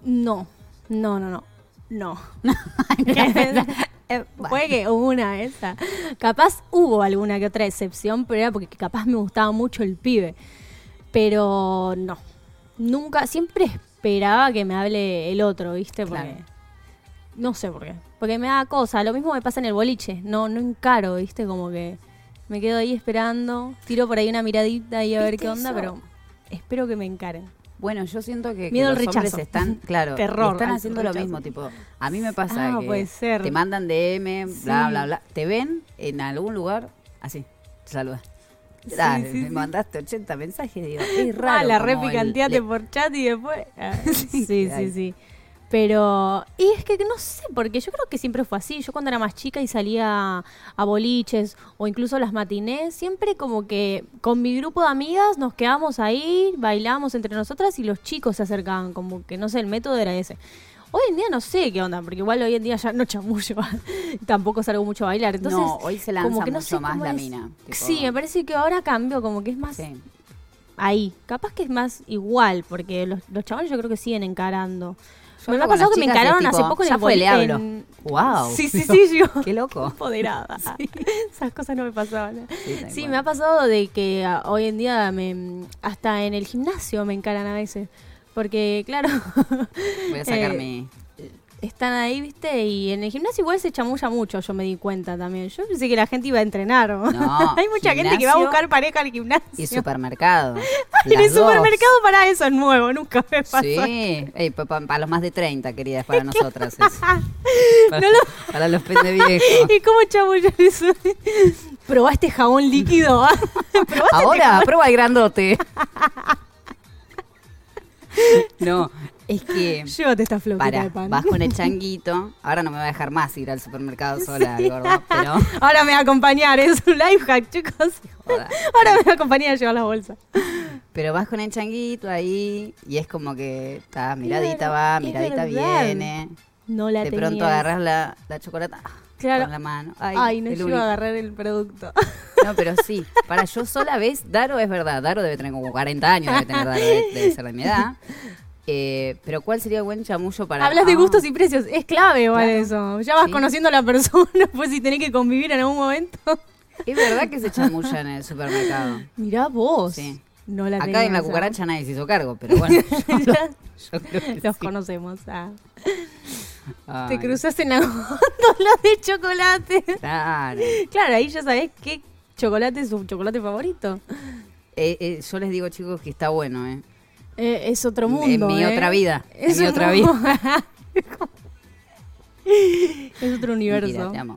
B: No, no, no, no. No.
A: Eh,
B: Puede que hubo una esa. Capaz hubo alguna que otra excepción, pero era porque capaz me gustaba mucho el pibe. Pero no. Nunca, siempre esperaba que me hable el otro, ¿viste? Porque.
A: Claro.
B: No sé por qué. Porque me da cosa. Lo mismo me pasa en el boliche. No, no encaro, ¿viste? Como que me quedo ahí esperando. Tiro por ahí una miradita y a ver
A: ¿Viste
B: qué onda,
A: eso?
B: pero espero que me encaren.
A: Bueno, yo siento que, que
B: Miedo
A: los hombres
B: rechazo.
A: están, claro,
B: Terror
A: están haciendo
B: rechazo.
A: lo mismo, tipo, a mí me pasa
B: Ah,
A: que
B: puede ser.
A: te mandan DM, bla,
B: Sí.
A: bla, bla, te ven en algún lugar, así, te saluda.
B: Sí,
A: Dale,
B: sí,
A: me mandaste 80 mensajes, digo, es raro.
B: Ah, la
A: como
B: re
A: el-
B: picanteate
A: le-
B: por chat y después. Ah, sí, sí, sí, Pero, y es que no sé, porque yo creo que siempre fue así. Yo cuando era más chica y salía a boliches o incluso las matinés, siempre como que con mi grupo de amigas nos quedamos ahí, bailamos entre nosotras y los chicos se acercaban, como que no sé, el método era ese. Hoy en día no sé qué onda, porque igual hoy en día ya no chamullo, tampoco salgo mucho a bailar. Entonces,
A: no, hoy se lanza
B: como que no
A: mucho
B: sé
A: más la
B: es.
A: mina. tipo,
B: Sí, me parece que ahora cambió, como que es más
A: sí.
B: ahí. Capaz que es más igual, porque los, los chavales yo creo que siguen encarando.
A: Yo
B: me ha pasado que me encararon hace poco en
A: ya
B: el
A: fue, le hablo.
B: en-
A: Wow.
B: Sí, sí, sí, yo.
A: Qué loco.
B: Empoderada. Esas cosas no me pasaban.
A: Sí,
B: Sí, me ha pasado de que ah, hoy en día me, hasta en el gimnasio me encaran a veces. Porque, claro,
A: Voy a sacar
B: eh,
A: mi...
B: están ahí, ¿viste? Y en el gimnasio igual se chamulla mucho, yo me di cuenta también. Yo pensé que la gente iba a entrenar. ¿no? Hay mucha gente que va a buscar pareja al gimnasio.
A: Y supermercado.
B: en el
A: dos.
B: supermercado para eso es nuevo, nunca me pasó.
A: Sí, para los más de 30, queridas, para nosotras. Para,
B: No lo-
A: para los pendeviejos.
B: ¿Y cómo chamullar eso? Probá este jabón líquido. Probá este
A: Ahora, prueba el grandote. No, es que
B: Llévate esta flotita
A: para,
B: de pan.
A: vas con el changuito. Ahora no me va a dejar más ir al supermercado sola, el gordo, pero
B: Ahora me va a acompañar, es un life hack, chicos. Ahora me va a acompañar a llevar la bolsa.
A: Pero vas con el changuito ahí y es como que está miradita va, miradita viene.
B: No la
A: De
B: tenía.
A: pronto agarras la, la chocolata ah,
B: Claro.
A: con la mano. Ay,
B: Ay, no llego
A: único.
B: a agarrar el producto.
A: No, pero sí. Para yo sola vez, Daro es verdad. Daro debe tener como 40 años, debe tener Daro, debe, debe ser de mi edad. Eh, pero ¿cuál sería buen chamullo para
B: Hablas de
A: Ah,
B: gustos y precios. Es clave igual
A: Claro.
B: eso. Ya vas
A: Sí.
B: conociendo a la persona, pues si tenés que convivir en algún momento.
A: Es verdad que se chamulla en el supermercado.
B: Mirá vos.
A: Sí.
B: No la
A: Acá en la cucaracha nadie se hizo cargo, pero bueno.
B: Ya
A: yo creo que
B: Los
A: sí.
B: conocemos. ah.
A: Ay,
B: Te cruzaste en la góndola de chocolate.
A: Claro.
B: Claro, ahí ya sabés qué chocolate es su chocolate favorito.
A: Eh, eh, yo les digo, chicos, que está bueno, ¿eh?
B: Eh, es otro
A: En
B: mundo.
A: mi
B: ¿eh?
A: otra vida.
B: Es
A: en mi otra vida.
B: es otro universo.
A: Mentira, te amo.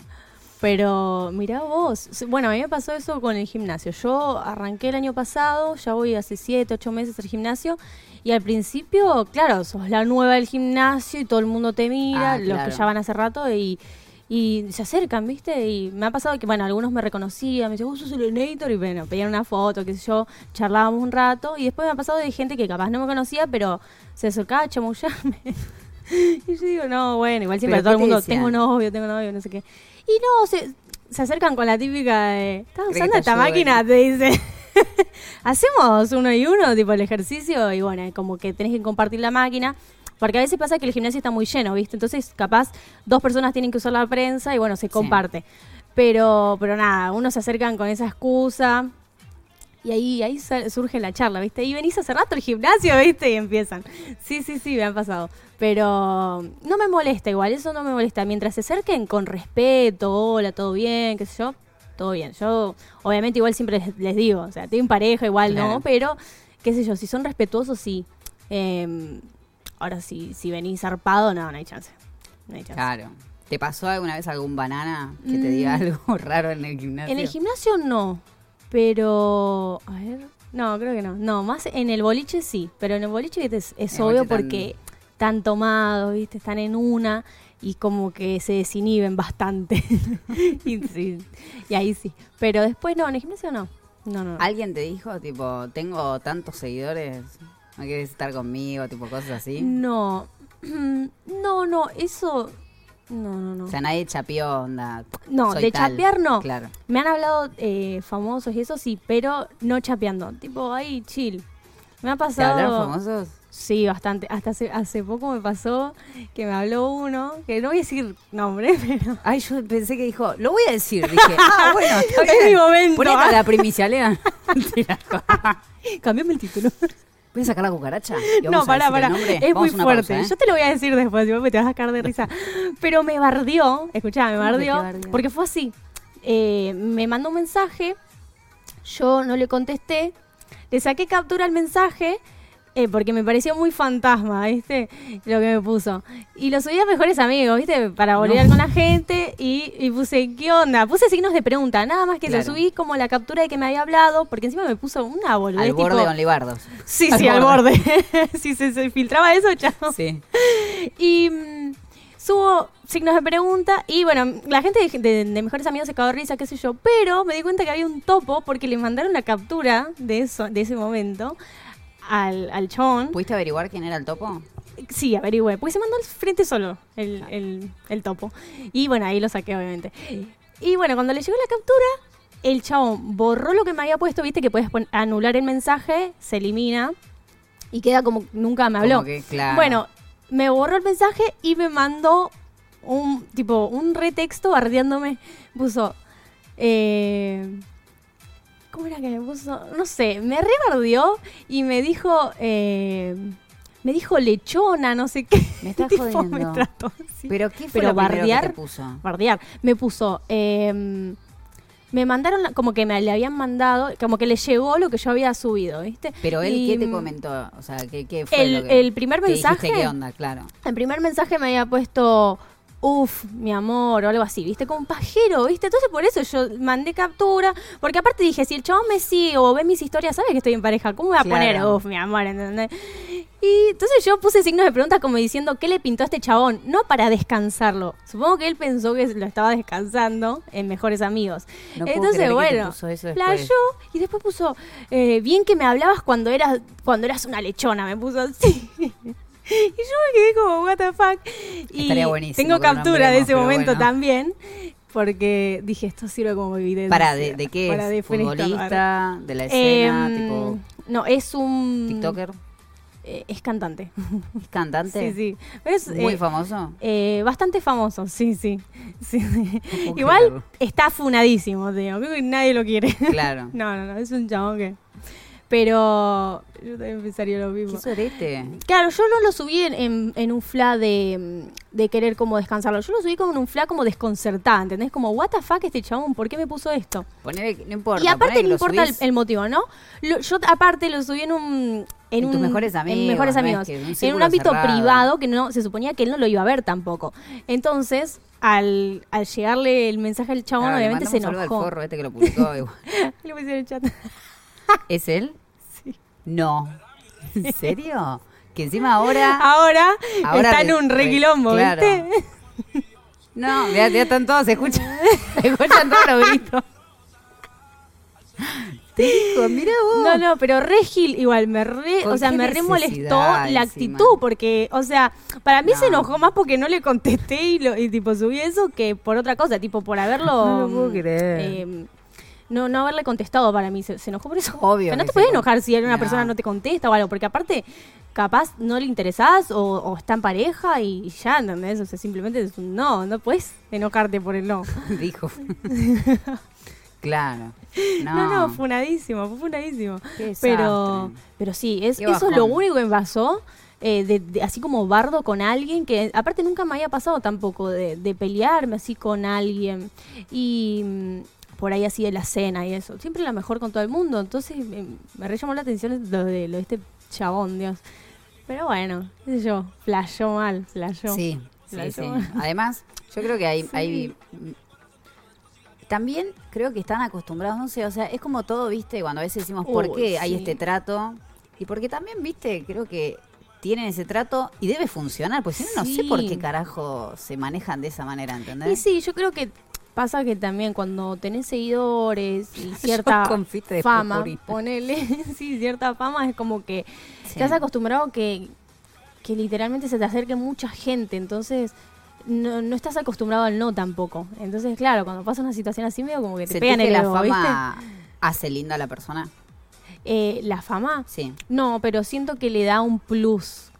B: Pero mirá vos. Bueno, a mí me pasó eso con el gimnasio. Yo arranqué el año pasado, ya voy hace 7, 8 meses al gimnasio. Y al principio, claro, sos la nueva del gimnasio y todo el mundo te mira,
A: Ah,
B: los que ya van hace rato y, y se acercan, ¿viste? Y me ha pasado que, bueno, algunos me reconocían, me dicen, vos sos el Enator, y bueno, pedían una foto, qué sé yo, charlábamos un rato. Y después me ha pasado de gente que capaz no me conocía, pero se acercaba a chamullarme. y yo digo, no, bueno, igual siempre
A: ¿Pero
B: todo el mundo,
A: decían?
B: tengo novio, tengo novio, no sé qué. Y no, se, se acercan con la típica de, ¿estás
A: ¿Cree que
B: usando esta máquina? Te dice. hacemos uno y uno, tipo el ejercicio, y bueno, como que tenés que compartir la máquina. Porque a veces pasa que el gimnasio está muy lleno, ¿viste? Entonces, capaz, dos personas tienen que usar la prensa y bueno, se comparte. Pero, pero nada, unos se acercan con esa excusa. Y ahí, ahí surge la charla, ¿viste? Y venís hace rato al gimnasio, ¿viste? Y empiezan. Sí, sí, sí, me han pasado. Pero no me molesta igual, eso no me molesta. Mientras se acerquen con respeto, hola, todo bien, qué sé yo, todo bien. Yo, obviamente, igual siempre les, les digo, o sea, tengo pareja, igual
A: Claro.
B: no, pero, qué sé yo, si son respetuosos, sí. Eh, ahora, si, si venís zarpado, no, no hay chance. No hay chance.
A: Claro. ¿Te pasó alguna vez algún banana que te diga
B: Mm.
A: algo raro en el gimnasio?
B: En el gimnasio no, pero a ver, no, creo que no. No, más en el boliche sí, pero en el boliche es, es
A: En el
B: obvio
A: boliche
B: porque están tomados, ¿viste? Están en una y como que se desinhiben bastante. y, sí, y ahí sí. Pero después no, en el gimnasio. No, no. no.
A: ¿Alguien te dijo, tipo, tengo tantos seguidores, no quieres estar conmigo, tipo cosas así?
B: No. No, no, eso no, no, no.
A: O sea, nadie chapeó onda.
B: No,
A: soy
B: de
A: tal.
B: chapear no.
A: Claro.
B: Me han hablado eh, famosos y eso sí, pero no chapeando. Tipo, ahí chill. Me ha
A: ¿Te
B: pasado.
A: hablaron famosos?
B: Sí, bastante. Hasta hace, hace poco me pasó que me habló uno, que no voy a decir nombre, pero.
A: Ay, yo pensé que dijo, lo voy a decir. Dije, ah, bueno, está bien.
B: Es mi momento.
A: Poné acá la primicia, Lea.
B: Cambiame el título.
A: ¿Voy a sacar la cucaracha? Y
B: No,
A: vamos
B: pará, pará. Es
A: Vamos
B: muy fuerte.
A: pausa, ¿eh?
B: Yo te lo voy a decir después, igual te vas a caer de risa. Pero me bardeó, escuchá, me
A: ¿Cómo que te
B: bardeó,
A: bardeó?
B: porque fue así. Eh, me mandó un mensaje, yo no le contesté, le saqué captura al mensaje. Eh, porque me pareció muy fantasma, ¿viste? Lo que me puso. Y lo subí a mejores amigos, ¿viste? Para volver con la gente. Y, y puse, ¿qué onda? Puse signos de pregunta, nada más que
A: Claro.
B: lo subí como la captura de que me había hablado. Porque encima me puso una boludez.
A: Al borde
B: tipo-
A: de Olivardos.
B: Sí,
A: Al
B: sí, al
A: borde.
B: si se, se filtraba eso, chao.
A: Sí.
B: Y mm, subo signos de pregunta y bueno, la gente de, de- de mejores amigos se cagó de risa, qué sé yo, pero me di cuenta que había un topo porque le mandaron una captura de eso, de ese momento al, al chabón.
A: ¿Pudiste averiguar quién era el topo?
B: Sí, averigüé, porque se mandó al frente solo el, el- el topo. Y bueno, ahí lo saqué, obviamente. Y bueno, cuando le llegó la captura, el chabón borró lo que me había puesto, viste que puedes anular el mensaje, se elimina y queda como nunca me habló.
A: Como que, claro.
B: Bueno, me borró el mensaje y me mandó un tipo un retexto bardeándome. Puso. Eh, ¿Cómo era que me puso? No sé, me rebardeó y me dijo. eh, me dijo lechona, no sé qué.
A: Me estás
B: Tipo,
A: jodiendo.
B: me trató así.
A: ¿Pero qué fue
B: Pero
A: lo primero que
B: bardear-
A: te puso?
B: Bardear. Me puso. eh, me mandaron la- como que me le habían mandado, como que le llegó lo que yo había subido, ¿viste?
A: Pero él,
B: Y,
A: ¿qué te
B: mm,
A: comentó? O sea, ¿qué, qué fue
B: El,
A: lo que,
B: el primer mensaje.
A: ¿Qué onda? Claro.
B: El primer mensaje me había puesto, uff, mi amor, o algo así, ¿viste? Como un pajero, ¿viste? Entonces por eso yo mandé captura, porque aparte dije, si el chabón me sigue o ve mis historias, sabe que estoy en pareja, ¿cómo voy a
A: Claro.
B: poner, uff, mi amor, ¿entendés? Y entonces yo puse signos de pregunta como diciendo, ¿qué le pintó a este chabón? No para descansarlo. Supongo que él pensó que lo estaba descansando en Mejores Amigos.
A: No
B: entonces, bueno, playó y después puso, eh, bien que me hablabas cuando eras, cuando eras una lechona, me puso así. Y yo me quedé como, what the fuck. Y
A: Estaría buenísimo
B: tengo captura de ese momento
A: bueno.
B: también, porque dije, esto sirve como evidencia.
A: ¿Para de, de qué
B: para
A: es? ¿Futbolista? ¿De la escena?
B: Em,
A: tipo
B: No, es un...
A: TikToker?
B: eh, es cantante.
A: ¿Es cantante?
B: Sí, sí. Pero es,
A: ¿Muy
B: eh,
A: famoso?
B: eh, bastante famoso, sí, sí. Sí. Igual está funadísimo, digo. Creo que nadie lo quiere.
A: Claro.
B: No, no, no, es un chabón que... Pero yo también pensaría lo mismo.
A: ¿Qué sorete?
B: Claro, yo no lo subí en, en- en un fla de, de querer como descansarlo. Yo lo subí como en un fla como desconcertado, ¿entendés? Como, what the fuck este chabón, ¿por qué me puso esto?
A: Ponele no importa.
B: y aparte no
A: lo
B: importa el, motivo, ¿no? Lo- yo aparte lo subí en un... En,
A: En tus
B: un-
A: mejores
B: en
A: amigos,
B: mejores
A: un
B: en un ámbito
A: cerrado.
B: privado que no se suponía que él no lo iba a ver tampoco. Entonces, al, al llegarle el mensaje al chabón,
A: Claro,
B: obviamente se
A: saludo al
B: enojó.
A: forro este que lo publicó. igual.
B: Le puse en el chat.
A: ¿Es él? No. ¿En serio? Que encima ahora...
B: Ahora,
A: Ahora
B: está en un
A: re-
B: requilombo,
A: claro.
B: ¿viste?
A: No, ya, ya están todos, se escuchan, se escuchan todos los gritos. Te dijo, mira vos.
B: No, no, pero re Gil igual, me re,
A: ¿Con
B: o sea, me re molestó la
A: encima?
B: actitud, porque, o sea, para mí se
A: No.
B: enojó más porque no le contesté y, lo, y tipo subí eso que por otra cosa, tipo por haberlo...
A: No lo puedo
B: mm,
A: creer.
B: eh, no, no haberle contestado para mí. Se, se enojó por eso.
A: Obvio
B: O sea, no te puedes enojar si una
A: No.
B: persona no te contesta o algo, porque aparte, capaz no le interesás o, o está en pareja y ya, ¿entendés? O sea, simplemente es un no, no puedes enojarte por el no.
A: Dijo. claro. No,
B: No, no, funadísimo, fue funadísimo.
A: Qué
B: Pero, pero sí, es,
A: Qué
B: eso es lo único que me pasó. eh, de, de- así como bardo con alguien, que aparte nunca me había pasado tampoco de, de pelearme así con alguien. Y por ahí así de la cena y eso. Siempre la mejor con todo el mundo. Entonces me, me re llamó la atención lo de, lo de este chabón, Dios. Pero bueno, qué sé yo, flashó mal, flashó.
A: Sí, sí, sí. Además, yo creo que hay,
B: Sí.
A: hay también creo que están acostumbrados, no sé, o sea, es como todo, viste, cuando a veces decimos por
B: Uy,
A: qué hay este trato y porque también, viste, creo que tienen ese trato y debe funcionar, pues si no, no sé por qué carajo se manejan de esa manera,
B: Y
A: ¿entendés?
B: sí, yo creo que pasa que también cuando tenés seguidores y cierta fama, ponele, sí, cierta fama es como que
A: Sí.
B: te has acostumbrado que, que literalmente se te acerque mucha gente, entonces no, no estás acostumbrado al no tampoco. Entonces, claro, cuando pasa una situación así medio como que te
A: ¿Sentís
B: pegan el
A: la
B: ego, ¿viste?
A: fama hace linda a la persona?
B: Eh, la fama,
A: Sí,
B: no, pero siento que le da un plus.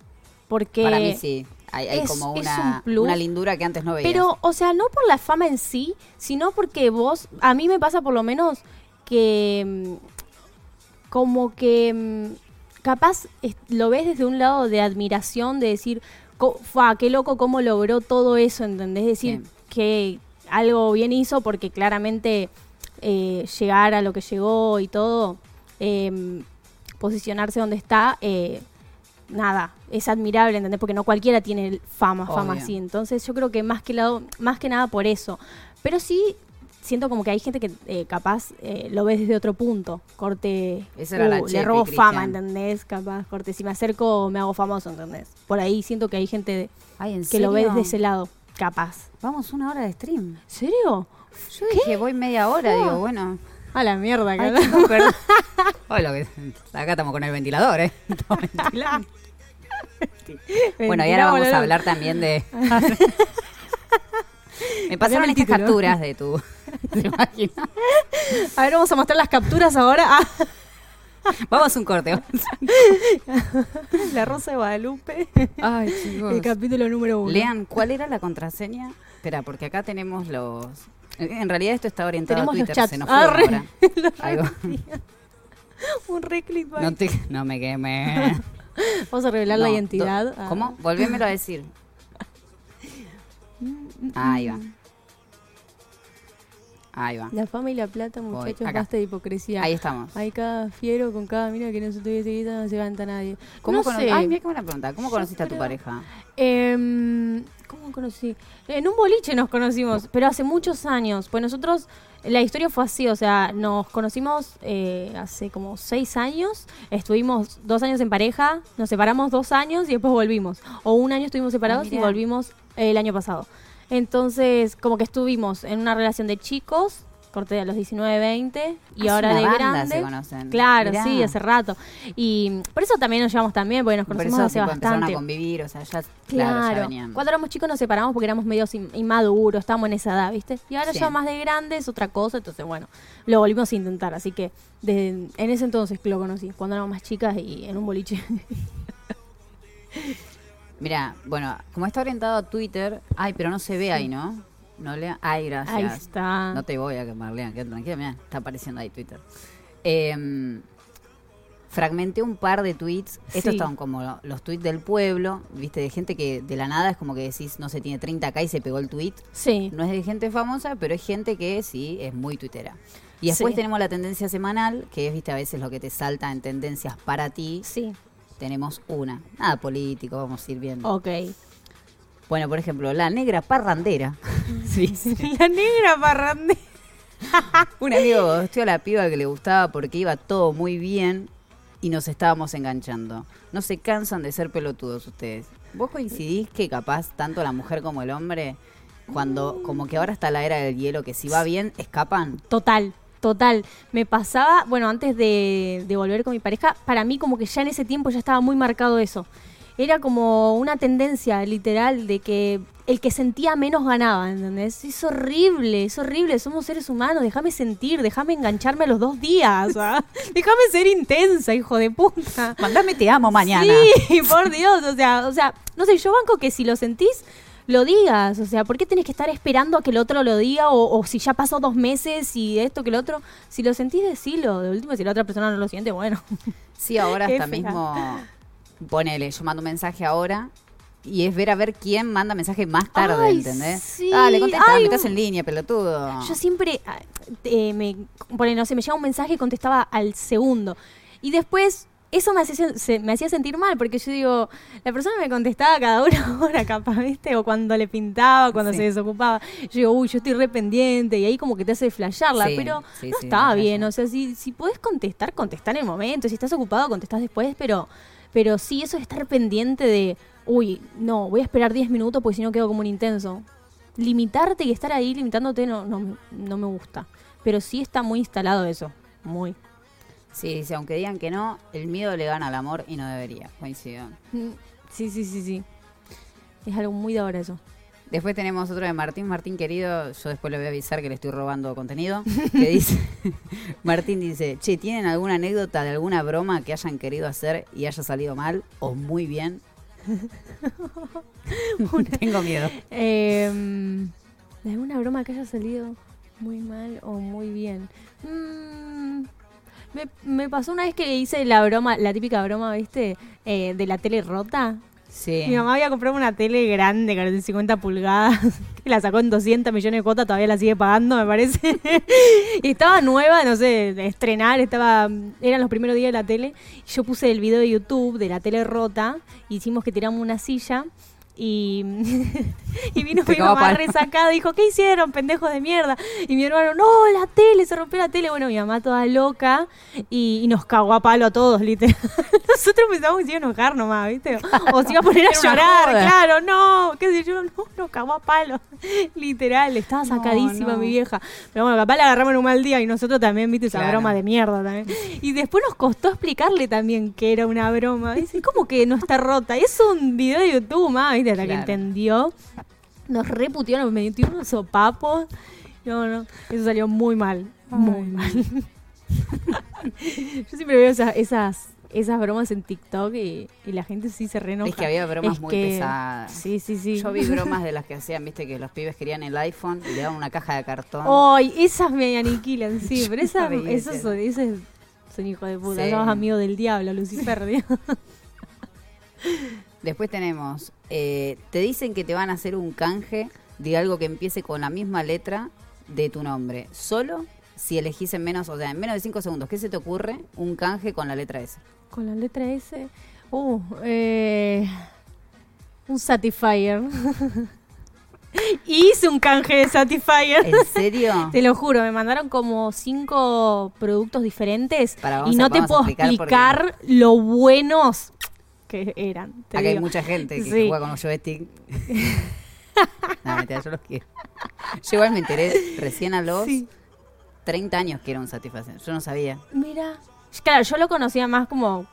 B: Porque
A: para mí sí. Hay, hay
B: es-
A: como
B: es
A: una,
B: un plus.
A: una lindura que antes no veías.
B: Pero, o sea, no por la fama en sí, sino porque vos, a mí me pasa por lo menos que mm, como que mm, capaz es- lo ves desde un lado de admiración, de decir, fa, qué loco cómo logró todo eso, ¿entendés? decir,
A: Sí.
B: que algo bien hizo porque claramente eh, llegar a lo que llegó y todo, eh, posicionarse donde está, eh, nada, es admirable, ¿entendés? Porque no cualquiera tiene fama, fama así. Entonces yo creo que más que, lado, más que nada por eso. Pero sí siento como que hay gente que eh, capaz eh, lo ves desde otro punto. Corte,
A: Esa era la
B: uh, le robo
A: Cristian.
B: fama, ¿entendés? Capaz, corte, si me acerco me hago famoso, ¿entendés? Por ahí siento que hay gente
A: Ay, ¿en
B: que lo ve desde ese lado, capaz.
A: Vamos una hora de stream.
B: ¿Serio?
A: Yo dije, voy media hora, digo, bueno.
B: A la mierda,
A: Ay, chicos, perdón. Acá estamos con el ventilador, ¿eh? Estamos ventilando. bueno, y ahora vamos a hablar también de... Me pasaron estas
B: título.
A: capturas de tu... ¿Te imaginas?
B: A ver, vamos a mostrar las capturas ahora. Ah,
A: Vamos a un corte.
B: la Rosa de Guadalupe.
A: Ay, chicos.
B: El capítulo número uno.
A: Lean, ¿cuál era la contraseña? Espera, porque acá tenemos los... En realidad esto está orientado
B: Tenemos
A: a
B: los
A: Twitter,
B: chats.
A: se nos
B: Ah,
A: fue
B: re-
A: ahora.
B: Un re clickbait.
A: No, te- no me queme.
B: Vamos a revelar la identidad. Ah.
A: ¿Cómo? Volvémelo a decir. Ahí va. Ahí va.
B: La fama y la plata, muchachos, basta de hipocresía.
A: Ahí estamos.
B: Hay cada fiero con cada mina que no se tuviese seguida, no se levanta nadie.
A: ¿Cómo
B: no sé.
A: Ay, mira qué buena pregunta. ¿Cómo
B: Yo
A: conociste a tu pareja?
B: Em, ¿Cómo conocí? En un boliche nos conocimos, pero hace muchos años. Pues nosotros, la historia fue así, o sea, nos conocimos eh, hace como seis años, estuvimos dos años en pareja, nos separamos dos años y después volvimos. O un año estuvimos separados y volvimos eh, el año pasado. Entonces, como que estuvimos en una relación de chicos, corté a los 19, 20, y
A: Hace
B: ahora
A: una
B: de
A: banda
B: grande.
A: se conocen.
B: Claro,
A: Mirá.
B: sí, hace rato. Y por eso también nos llevamos también, porque nos
A: Por
B: conocimos
A: eso
B: hace
A: tipo,
B: bastante.
A: a convivir, o sea, ya, claro,
B: Claro.
A: ya venían.
B: Cuando éramos chicos nos separamos porque éramos medios in- inmaduros, estábamos en esa edad, ¿viste? Y ahora
A: Sí.
B: ya más de grande es otra cosa, entonces bueno, lo volvimos a intentar. Así que desde, en ese entonces que lo conocí, cuando éramos más chicas y en un boliche.
A: Mira, bueno, como está orientado a Twitter, ay, pero no se ve ahí, ¿no? No lea. Ay, gracias.
B: Ahí está.
A: No te voy a quemar, Lean, quédate tranquila, mira, está apareciendo ahí Twitter. Em, fragmenté un par de tweets. Estos estaban como los tweets del pueblo, viste, de gente que de la nada es como que decís, no sé, tiene 30k y se pegó el tweet.
B: Sí.
A: No es de gente famosa, pero es gente que sí es muy tuitera. Y después
B: Sí.
A: tenemos la tendencia semanal, que es, viste, a veces lo que te salta en tendencias para ti.
B: Sí.
A: Tenemos una. Nada político, vamos a ir viendo.
B: Ok.
A: Bueno, por ejemplo, la negra parrandera. sí, sí.
B: La negra parrande.
A: Un amigo estuvo a la piba que le gustaba porque iba todo muy bien y nos estábamos enganchando. No se cansan de ser pelotudos ustedes. ¿Vos coincidís que capaz tanto la mujer como el hombre, cuando como que ahora está la era del hielo, que si va bien, escapan?
B: Total, total. Me pasaba, bueno, antes de, de volver con mi pareja, para mí como que ya en ese tiempo ya estaba muy marcado eso. Era como una tendencia literal de que el que sentía menos ganaba, ¿entendés? Es horrible, es horrible, somos seres humanos, déjame sentir, déjame engancharme a los dos días, ¿ah? déjame ser intensa, hijo de puta.
A: Mandame te amo mañana.
B: Sí, por Dios, o sea, o sea, no sé, yo banco que si lo sentís, lo digas, o sea, ¿por qué tenés que estar esperando a que el otro lo diga o, o si ya pasó dos meses y esto que el otro? Si lo sentís, decilo, de último, si la otra persona no lo siente, bueno.
A: Sí, ahora hasta mismo, ponele, yo mando un mensaje ahora y es ver a ver quién manda mensaje más tarde,
B: Ay,
A: ¿entendés?
B: sí.
A: Dale, contesta,
B: Ay,
A: estás en línea, pelotudo.
B: Yo siempre ah, eh, me pone, no sé, me llega un mensaje y contestaba al segundo. Y después eso me hacía, se- me hacía sentir mal, porque yo digo, la persona me contestaba cada una hora capaz, ¿viste? O cuando le pintaba, cuando
A: Sí.
B: se desocupaba. Yo digo, uy, yo estoy re pendiente, y ahí como que te hace flashearla,
A: Sí,
B: pero no
A: me
B: bien. O sea, si, si podés contestar, contestar en el momento. Si estás ocupado, contestás después, pero, pero sí, eso de estar pendiente de, uy, no, voy a esperar 10 minutos porque si no quedo como un intenso limitarte y estar ahí limitándote no, no, me- no me gusta. Pero sí está muy instalado eso. Muy.
A: Sí, sí, aunque digan que no, el miedo le gana al amor y no debería, coincido.
B: Mm, Sí, sí, sí, sí. Es algo muy de ahora eso.
A: Después tenemos otro de Martín. Martín, querido, yo después le voy a avisar que le estoy robando contenido. Que dice, Martín dice, che, ¿tienen alguna anécdota de alguna broma que hayan querido hacer y haya salido mal o muy bien? Tengo miedo.
B: Eh, ¿De alguna broma que haya salido muy mal o muy bien? Mm, me, me pasó una vez que hice la broma, la típica broma, ¿viste? Eh, de la tele rota. Mi mamá había comprado una tele grande, de 50 pulgadas, que la sacó en 200 millones de cuotas, todavía la sigue pagando, me parece. y estaba nueva, no sé, de estrenar, estaba eran los primeros días de la tele. Y yo puse el video de YouTube de la tele rota, hicimos que tiramos una silla. Y, y vino mi mamá
A: palo.
B: resacada y dijo, ¿qué hicieron, pendejos de mierda? Y mi hermano, no, la tele, se rompió la tele. Bueno, mi mamá toda loca y, y nos cagó a palo a todos, literal. Nosotros pensamos que se iba a enojar nomás, ¿viste? O se iba a poner a llorar, claro, no, qué sé yo, no, nos cagó a palo. Literal, estaba sacadísima
A: no.
B: mi vieja. Pero bueno, capaz la agarramos en un mal día y nosotros también, viste, esa
A: Claro.
B: broma de mierda también. Y después nos costó explicarle también que era una broma. Dice, ¿cómo que no está rota? Es un video de YouTube, más, viste, hasta que
A: Claro.
B: entendió. Nos reputió, nos metió unos sopapos. No, no, eso salió muy mal, muy mal. Yo siempre veo esas, esas, esas bromas en TikTok y, y la gente sí se re enoja.
A: Es que había bromas
B: Es
A: muy
B: que-
A: pesadas.
B: Sí, sí, sí.
A: Yo vi bromas de las que hacían, viste, que los pibes querían el iPhone y le daban una caja de cartón.
B: Ay, esas me aniquilan, sí, pero esas, esos son, esos son hijos de puta.
A: Sí.
B: Sos amigo del diablo, Lucifer. Dios.
A: Después tenemos, eh, te dicen que te van a hacer un canje de algo que empiece con la misma letra de tu nombre. Solo si elegís en menos, o sea, en menos de 5 segundos. ¿Qué se te ocurre? Un canje con la letra S.
B: Con la letra S. Uh, eh, un Satisfyer. Hice un canje de Satisfyer.
A: ¿En serio?
B: Te lo juro, me mandaron como cinco productos diferentes y
A: a-
B: no te puedo
A: explicar
B: explicar lo buenos que eran.
A: Acá hay mucha gente que
B: Sí.
A: juega con un joystick. no, mentira, yo los quiero. Yo igual me enteré recién a los
B: Sí.
A: 30 años que era un Satisfacción. Yo no sabía.
B: Mira. Claro, yo lo conocía más como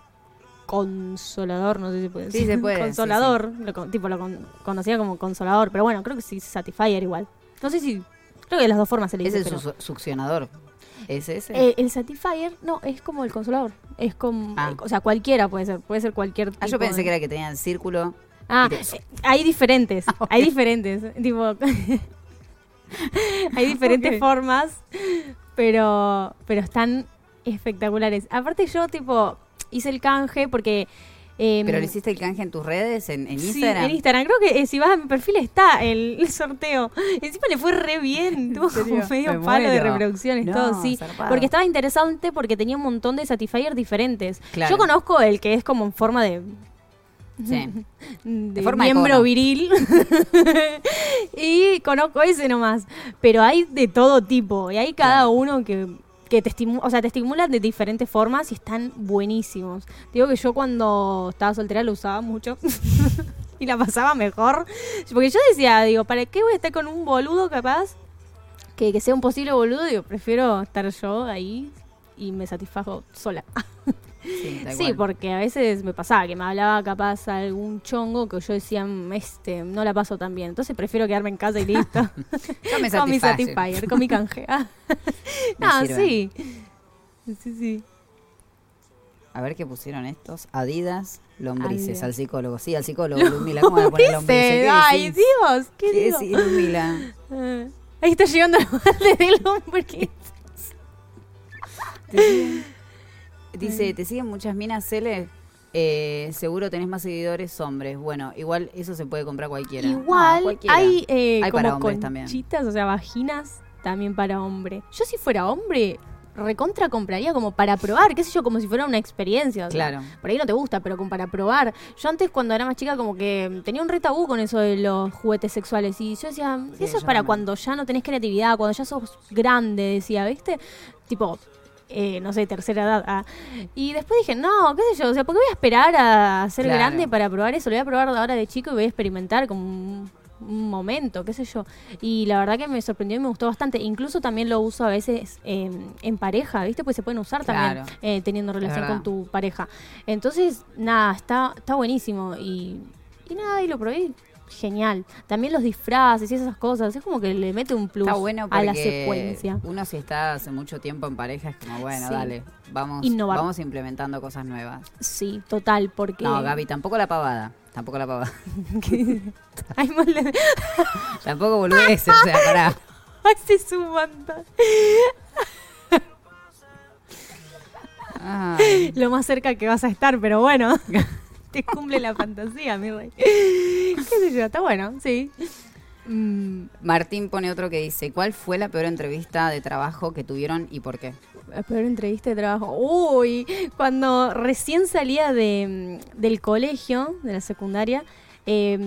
B: consolador, no sé si puede
A: Sí,
B: decir.
A: se puede, sí,
B: Consolador, lo tipo lo con- conocía como consolador, pero bueno, creo que sí, Satisfyer igual. No sé si, creo que de las dos formas se le
A: Es
B: dice.
A: el
B: pero-
A: su- succionador. ¿Es ese?
B: Eh, el Satisfyer, no, es como el consolador. Es como,
A: Ah.
B: o sea, cualquiera puede ser, puede ser cualquier
A: ah, yo pensé
B: de-
A: que era que tenía el círculo.
B: Ah,
A: te-
B: eh, hay diferentes,
A: Ah,
B: hay diferentes, tipo, hay diferentes formas, pero, pero están espectaculares. Aparte yo, tipo, hice el canje porque... em,
A: ¿Pero le hiciste el canje en tus redes, en, en
B: sí,
A: Instagram?
B: en Instagram. Creo que eh, si vas a mi perfil está el, el sorteo. Encima le fue re bien. Tuvo como medio
A: Me
B: palo de reproducciones,
A: No,
B: todo, sí.
A: zarpado.
B: Porque estaba interesante porque tenía un montón de Satisfyer diferentes.
A: Claro.
B: Yo conozco el que es como en forma de
A: Sí.
B: de
A: forma
B: miembro viril y conozco ese nomás pero hay de todo tipo y hay cada
A: Claro.
B: uno que, que te estimula o sea te estimulan de diferentes formas y están buenísimos. Digo que yo cuando estaba soltera lo usaba mucho y la pasaba mejor porque yo decía digo para qué voy a estar con un boludo capaz que, que sea un posible boludo digo prefiero estar yo ahí y me satisfago sola
A: Sí,
B: Sí, porque a veces me pasaba que me hablaba capaz algún chongo que yo decía, "Mm, este, no la paso tan bien. Entonces prefiero quedarme en casa y listo.
A: Yo me
B: con mi. Satisfyer, con mi canje. Ah. No, sí. Sí, sí.
A: A ver qué pusieron estos. Adidas, lombrices,
B: Adidas.
A: al psicólogo. Sí, al psicólogo, Ludmila. ¿Cómo a poner lombrices?
B: Dice,
A: ¿Qué
B: Ay? Dios, ¿qué,
A: ¿Qué Ludmila?
B: Ah, Ahí está llegando el balde del hombre.
A: Dice, ¿te siguen muchas minas, Cele? Eh, seguro tenés más seguidores hombres. Bueno, igual eso se puede comprar cualquiera.
B: Igual
A: No, cualquiera.
B: hay, eh,
A: Hay
B: como
A: para hombres también.
B: conchitas, o sea, vaginas también para hombre. Yo si fuera hombre, recontra compraría como para probar, qué sé yo, como si fuera una experiencia. o sea,
A: Claro.
B: Por ahí no te gusta, pero como para probar. Yo antes cuando era más chica como que tenía un retabú con eso de los juguetes sexuales y yo decía,
A: Sí,
B: eso es
A: yo
B: para
A: también.
B: cuando ya no tenés creatividad, cuando ya sos grande, decía, ¿viste? Tipo, eh, no sé, tercera edad. ah. Y después dije, no, qué sé yo, o sea, ¿por qué voy a esperar a ser
A: Claro.
B: grande para probar eso? Lo voy a probar ahora de chico y voy a experimentar como un, un momento, qué sé yo. Y la verdad que me sorprendió y me gustó bastante. Incluso también lo uso a veces eh, en pareja, ¿viste? Pues se pueden usar también
A: Claro.
B: eh, teniendo relación
A: verdad.
B: con tu pareja. Entonces, nada, está, está buenísimo. Y, y nada, y lo probé. Genial. También los disfraces y esas cosas. Es como que le mete un plus
A: bueno
B: a la secuencia.
A: uno si está hace mucho tiempo en pareja es como, bueno,
B: Sí.
A: dale, vamos,
B: Innovar.
A: vamos implementando cosas nuevas.
B: Sí, total, porque...
A: No, Gaby, tampoco la pavada. Tampoco la pavada.
B: Ay, mole-
A: tampoco boludeces, o sea, pará.
B: Ay, montón.
A: Ay.
B: Lo más cerca que vas a estar, pero bueno. Te cumple la fantasía, mi rey. ¿Qué sé yo? Está bueno, sí. Mm,
A: Martín pone otro que dice, ¿cuál fue la peor entrevista de trabajo que tuvieron y por qué?
B: la peor entrevista de trabajo. Uy, cuando recién salía de, mm, del colegio, de la secundaria, eh,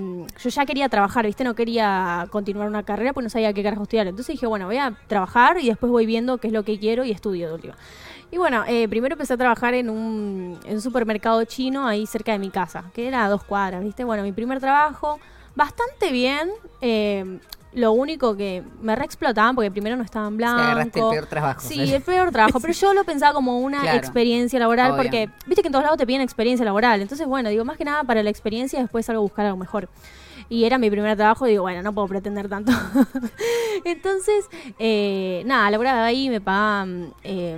B: yo ya quería trabajar, ¿viste? No quería continuar una carrera porque no sabía qué carajo estudiar. Entonces dije, bueno, voy a trabajar y después voy viendo qué es lo que quiero y estudio de última. Y bueno, eh, primero empecé a trabajar en un, en un supermercado chino ahí cerca de mi casa, que era a dos cuadras, ¿viste? Bueno, mi primer trabajo, bastante bien. eh, lo único que me reexplotaban porque primero no estaban blancos.
A: agarraste el peor trabajo.
B: Sí, el peor trabajo, pero yo lo pensaba como una
A: Claro.
B: experiencia laboral
A: Obvio.
B: porque viste que en todos lados te piden experiencia laboral. Entonces, bueno, digo, más que nada para la experiencia después salgo a buscar algo mejor. Y era mi primer trabajo, digo, bueno, no puedo pretender tanto. Entonces, eh, nada, laboraba ahí, me pagaban eh,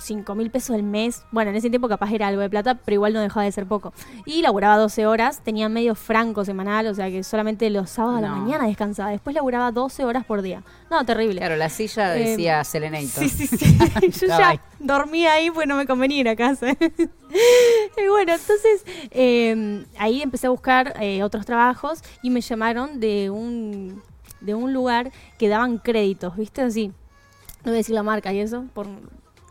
B: 5 mil pesos al mes. Bueno, en ese tiempo capaz era algo de plata, pero igual no dejaba de ser poco. Y laburaba 12 horas, tenía medio franco semanal, o sea que solamente los sábados a la mañana descansaba. Después laburaba 12 horas por día. No, terrible.
A: Claro, la silla
B: Eh,
A: decía Selenator.
B: Sí, sí, sí. Yo ya
A: ahí.
B: dormía ahí pues no me convenía ir a casa. y bueno, entonces eh, ahí empecé a buscar eh, otros trabajos y me llamaron de un, de un lugar que daban créditos, ¿viste? Así. No voy a decir la marca y eso, por,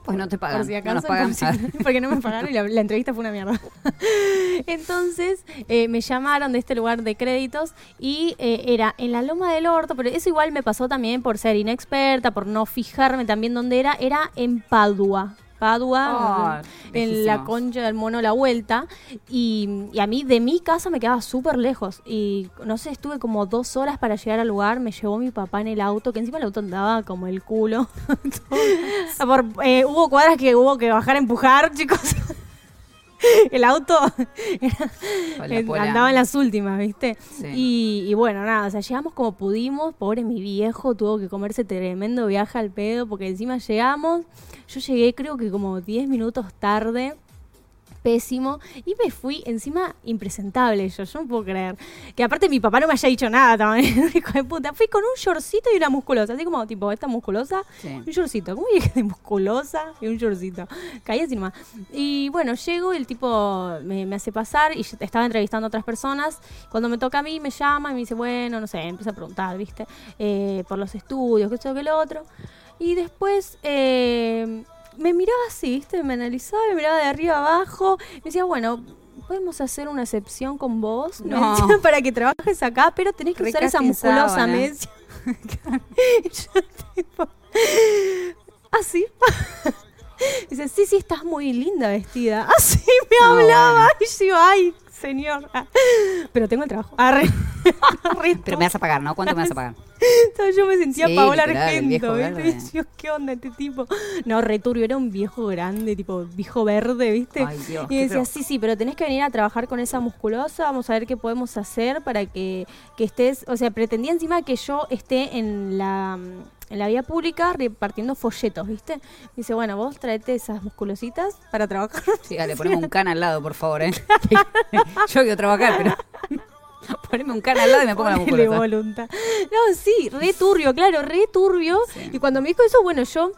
A: Pues no te pagan.
B: por si acaso,
A: pagan.
B: por si- porque no me pagaron y la, la entrevista fue una mierda. Entonces eh, me llamaron de este lugar de créditos y eh, era en la Loma del Orto, pero eso igual me pasó también por ser inexperta, por no fijarme también dónde era, era en Padua. Padua,
A: Oh,
B: en la concha del mono la vuelta. Y, y a mí de mi casa me quedaba súper lejos. Y no sé, estuve como dos horas para llegar al lugar. Me llevó mi papá en el auto, que encima el auto andaba como el culo. Por, eh, hubo cuadras que hubo que bajar a empujar, chicos. el auto
A: pola.
B: andaba en las últimas, ¿viste?
A: Sí.
B: Y, y bueno, nada, o sea, llegamos como pudimos. Pobre mi viejo, tuvo que comerse tremendo viaje al pedo, porque encima llegamos. Yo llegué, creo que como 10 minutos tarde. Pésimo. Y me fui encima impresentable yo, yo no puedo creer. Que aparte mi papá no me haya dicho nada también, hijo de puta. Fui con un shortcito y una musculosa, así como tipo esta musculosa
A: Sí.
B: un shortcito. ¿Cómo dije de musculosa y un shortcito? Caí así nomás. Y bueno, llego y el tipo me, me hace pasar y yo estaba entrevistando a otras personas. Cuando me toca a mí, me llama y me dice, bueno, no sé, empieza a preguntar, ¿viste? Eh, por los estudios, qué esto, que lo otro. Y después eh, me miraba así, ¿viste? Me analizaba, me miraba de arriba abajo. Me decía, bueno. Podemos hacer una excepción con vos
A: No.
B: decía, para que trabajes acá, pero tenés que usar esa musculosa, me decía. Yo tipo, así. Dice, sí, sí, estás muy linda vestida. Así me
A: Ah,
B: hablaba.
A: bueno.
B: Y yo, ay, señor. Ah. Pero tengo el trabajo. Arre.
A: Pero me vas a pagar, ¿no? ¿Cuánto me vas a pagar?
B: Entonces yo me sentía
A: Sí,
B: Paola Argento, ¿viste?
A: verde.
B: Dios, ¿qué onda este tipo? No, returbio, era un viejo grande, tipo viejo verde, ¿viste?
A: Ay, Dios,
B: y decía, sí, sí, pero tenés que venir a trabajar con esa musculosa, vamos a ver qué podemos hacer para que, que estés, o sea, pretendía encima que yo esté en la, en la vía pública repartiendo folletos, ¿viste? Dice, bueno, vos traete esas musculositas para trabajar.
A: Sí, dale, poneme un can al lado, por favor, ¿eh? Yo quiero trabajar, pero... Poneme un can al lado y me pongo la musculosa.
B: voluntad. No, sí, re turbio, claro, re turbio.
A: Sí.
B: Y cuando me dijo eso, bueno, yo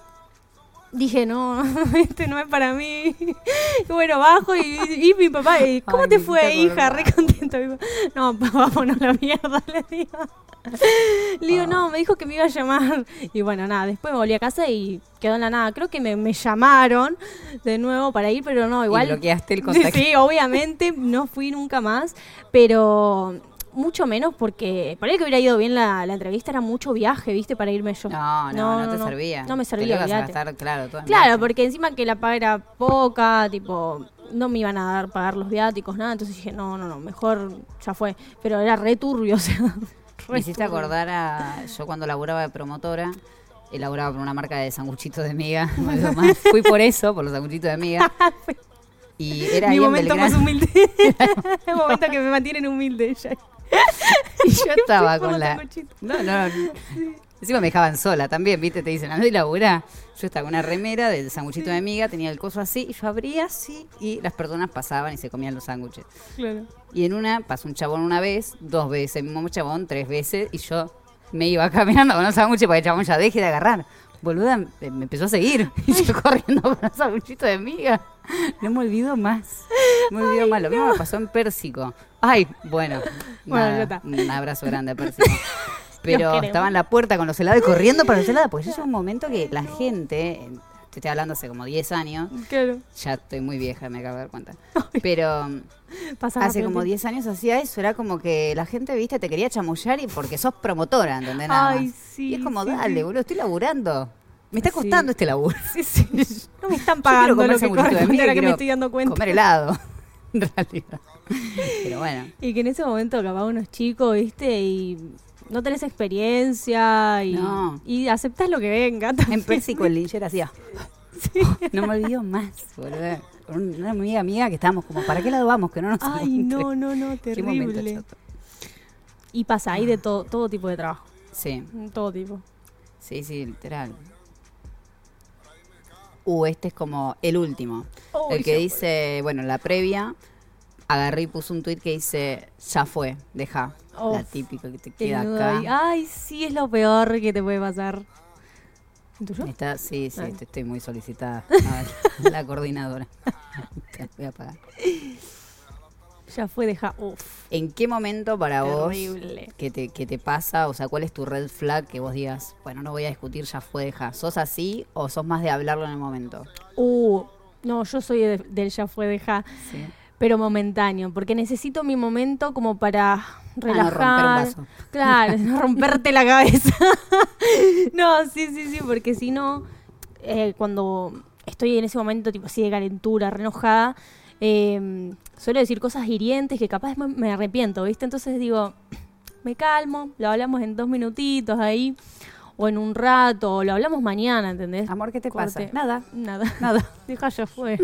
B: dije, no, este no es para mí. Y bueno, bajo y, y mi papá, y, ¿cómo
A: Ay,
B: te fue, hija? Re contento. Papá, No, pa, vámonos a la mierda, le digo. Le digo,
A: Ah.
B: no, me dijo que me iba a llamar. Y bueno, nada, después me volví a casa y quedó en la nada. Creo que me, me llamaron de nuevo para ir, pero no, igual.
A: Y bloqueaste el contacto.
B: Sí, obviamente no fui nunca más, pero mucho menos porque para el que hubiera ido bien la, la entrevista era mucho viaje, ¿viste? Para irme yo.
A: No, no, no, te servía.
B: No me
A: Te
B: servía,
A: ibas a
B: olvídate.
A: gastar, claro, todo
B: Claro, porque encima que la paga era poca, tipo, no me iban a dar pagar los viáticos, nada, entonces dije, no, no, no, mejor ya fue. Pero era re turbio, o sea.
A: Me hiciste acordar a. Yo cuando laburaba de promotora, elaboraba por una marca de sanguchitos de miga. Más, Fui por eso, por los sanguchitos de miga. Y era
B: Mi momento más humilde. El momento que me mantienen humilde ya.
A: Y yo estaba con la.
B: sanguchitos.
A: No, no. Encima me dejaban sola también, ¿viste? Te dicen, anda y laburá. Yo estaba con una remera de sanguchito de miga, tenía el coso así, y yo abría así, y las personas pasaban y se comían los sándwiches.
B: Claro.
A: Y en una pasó un chabón una vez, dos veces, el mismo chabón tres veces, y yo me iba caminando con los sándwiches para que el chabón ya deje de agarrar. Boluda, me empezó a seguir. Y yo corriendo con un sanguchito de miga. No me olvido más. No me olvido más. Lo mismo me pasó en Pérsico. Ay, bueno.
B: Bueno,
A: nada, un abrazo grande a Pérsico. Pero estaba en la puerta con los helados y corriendo para los helados. Porque yo llega un momento que la gente, te estoy hablando hace como 10 años,
B: Claro.
A: ya estoy muy vieja, me acabo de dar cuenta. Pero
B: Pasa
A: Hace
B: rápido
A: como
B: el
A: 10 años hacía eso, era como que la gente, viste, te quería chamullar y porque sos promotora, ¿entendés? Nada
B: Ay, sí,
A: Y es como,
B: sí,
A: dale,
B: sí.
A: boludo, estoy laburando. Me está costando este laburo.
B: Sí, sí. No me están
A: Yo
B: pagando
A: comer
B: lo que
A: miga,
B: ahora que me estoy dando cuenta.
A: Comer helado, en realidad. Pero bueno,
B: Y que en ese momento capaz uno es chico, ¿viste? Y no tenés experiencia y,
A: No.
B: y aceptás lo que venga.
A: en
B: también.
A: Pérsico el lincher hacía. No me olvido más, boludo. Con Una amiga mía que estábamos como, ¿para qué lado vamos? Que no nos
B: Ay, no, no, no, terrible. Y pasa, hay de todo, todo tipo de trabajo.
A: Sí,
B: Todo tipo.
A: sí, sí, literal. Uh, este es como el último.
B: Uy,
A: el que dice, bueno, la previa, agarré y puse un tuit que dice, ya fue, deja. la típica que te queda acá.
B: Ay, sí, es lo peor que te puede pasar.
A: Está, sí, sí, te- estoy muy solicitada. A ver, la coordinadora. Te voy a pagar.
B: Ya fue, deja. Uf.
A: ¿En qué momento para
B: Terrible.
A: vos que te, que te pasa? O sea, ¿cuál es tu red flag que vos digas, bueno, no voy a discutir, ya fue, deja? ¿Sos así o sos más de hablarlo en el momento?
B: Uh, no, yo soy de- del ya fue, deja.
A: Sí.
B: Pero momentáneo, porque necesito mi momento como para relajar.
A: Ah, romper un vaso.
B: Claro, no romperte la cabeza. no, sí, sí, sí, porque si no, eh, cuando estoy en ese momento tipo así de calentura, re enojada, eh, suelo decir cosas hirientes que capaz me, me arrepiento, ¿viste? Entonces digo, me calmo, lo hablamos en dos minutitos ahí, o en un rato, o lo hablamos mañana, ¿entendés?
A: Amor, ¿qué te
B: Corte.
A: pasa? Nada.
B: Nada, nada. Deja ya fue.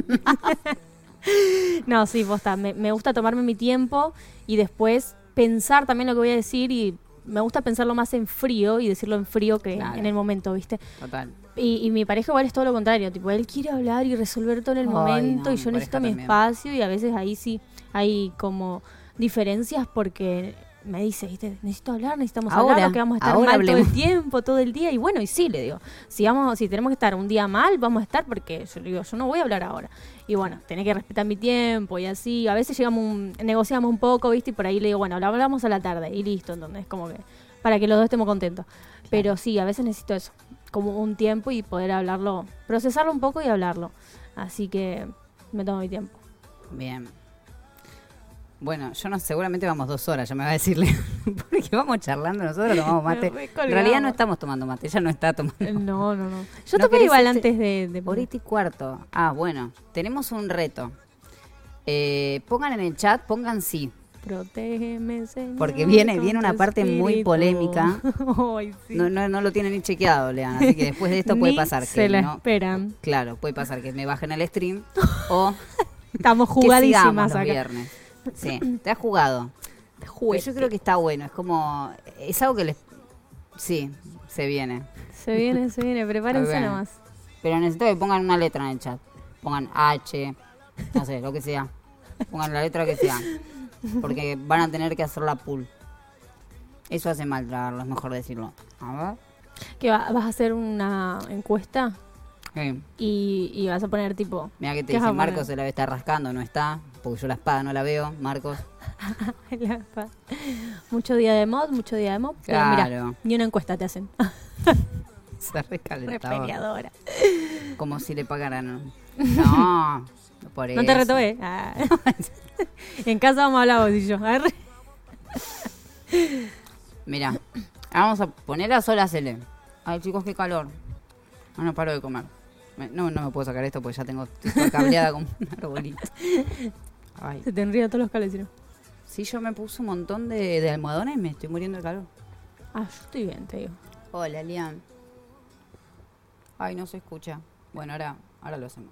B: no, sí, posta. Me, me gusta tomarme mi tiempo y después pensar también lo que voy a decir y me gusta pensarlo más en frío y decirlo en frío que
A: Claro.
B: en el momento, ¿viste?
A: Total.
B: Y, y mi pareja igual es todo lo contrario, tipo, él quiere hablar y resolver todo en el
A: Ay,
B: momento
A: no,
B: y yo necesito
A: pareja
B: mi
A: también.
B: espacio y a veces ahí sí hay como diferencias porque me dice, ¿viste? necesito hablar, necesitamos
A: Ahora,
B: hablar, que vamos a estar
A: ahora
B: mal todo el tiempo, todo el día y bueno, y sí, le digo, si vamos, si tenemos que estar un día mal, vamos a estar porque yo le digo, yo no voy a hablar ahora. Y bueno, tenés que respetar mi tiempo y así, a veces llegamos un- negociamos un poco, ¿viste? Y por ahí le digo, bueno, lo hablamos a la tarde y listo, entonces como que para que los dos estemos contentos. Pero sí, a veces necesito eso, como un tiempo y poder hablarlo, procesarlo un poco y hablarlo. Así que me tomo mi tiempo.
A: Bien. Bueno, yo no, seguramente vamos dos horas, ya me va a decirle. Porque vamos charlando, nosotros tomamos mate. En realidad no estamos tomando mate, ella no está tomando.
B: Eh, No, no, no. Yo
A: ¿No
B: tomé
A: querés
B: igual
A: este-
B: antes de, de
A: Horita y cuarto. Ah, bueno, tenemos un reto. Eh, pongan en el chat, pongan sí.
B: Protégeme, Señor.
A: Porque viene- viene una parte muy polémica.
B: Ay, sí.
A: No, no, no lo tienen ni chequeado, Lean. Así que después de esto puede pasar que
B: se la
A: no-
B: esperan.
A: Claro, puede pasar que me bajen el stream o
B: Estamos
A: que
B: jugadísimas
A: los
B: acá.
A: viernes. Sí, te has jugado. Pero
B: Juguete.
A: yo creo que está bueno. Es como. Es algo que les. Sí, se viene.
B: Se viene, se viene, prepárense
A: ver.
B: nomás.
A: Pero necesito que pongan una letra en el chat. Pongan H, no sé, lo que sea. Pongan la letra que sea. Porque van a tener que hacer la pool. Eso hace mal tragarlo, es mejor decirlo. A
B: ¿Qué va- vas a hacer una encuesta
A: ver. Sí.
B: y, y vas a poner tipo
A: Mira que te
B: ¿Qué vas
A: dice? Marcos se la está rascando, no está. Porque yo la espada no la veo, Marcos.
B: la pa- mucho día de mod, mucho día de mod. Pero
A: Claro.
B: ni una encuesta te hacen.
A: Se
B: Re
A: recalentaba.
B: peleadora.
A: Como si le pagaran. No, por
B: No te
A: eso.
B: retobé. Ah. en casa vamos a hablar vos y yo.
A: Mira, vamos a poner a sola Cele. Ay, chicos, qué calor. No, no paro de comer. Me- No, no me puedo sacar esto porque ya tengo estoy cableada como un arbolito. Ay,
B: Se te enrían todos los calecinos.
A: sí, yo me puse un montón de, de almohadones y me estoy muriendo de calor.
B: Ah, yo estoy bien, te digo.
A: Hola, Lian. Ay, no se escucha. Bueno, ahora, ahora lo hacemos.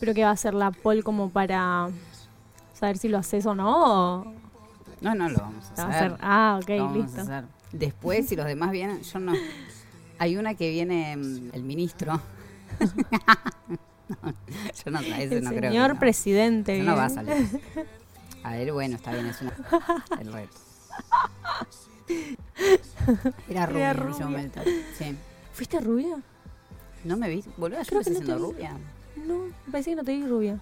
B: Pero que va a ser la poll como para saber si lo haces o no. o
A: No, no lo vamos a hacer.
B: va a hacer? Ah, ok,
A: Lo vamos a hacer. Después, si los demás vienen, yo no. Hay una que viene mm, el ministro. Yo no, ese
B: El
A: no creo.
B: señor
A: no.
B: presidente.
A: Eso no va a salir. A ver, bueno, está bien, es una, el reto. Era rubia
B: Era
A: en ese momento. Sí.
B: ¿Fuiste rubia?
A: No me vi, boludo, yo empecé
B: no
A: siendo rubia.
B: No, parece que no te vi rubia.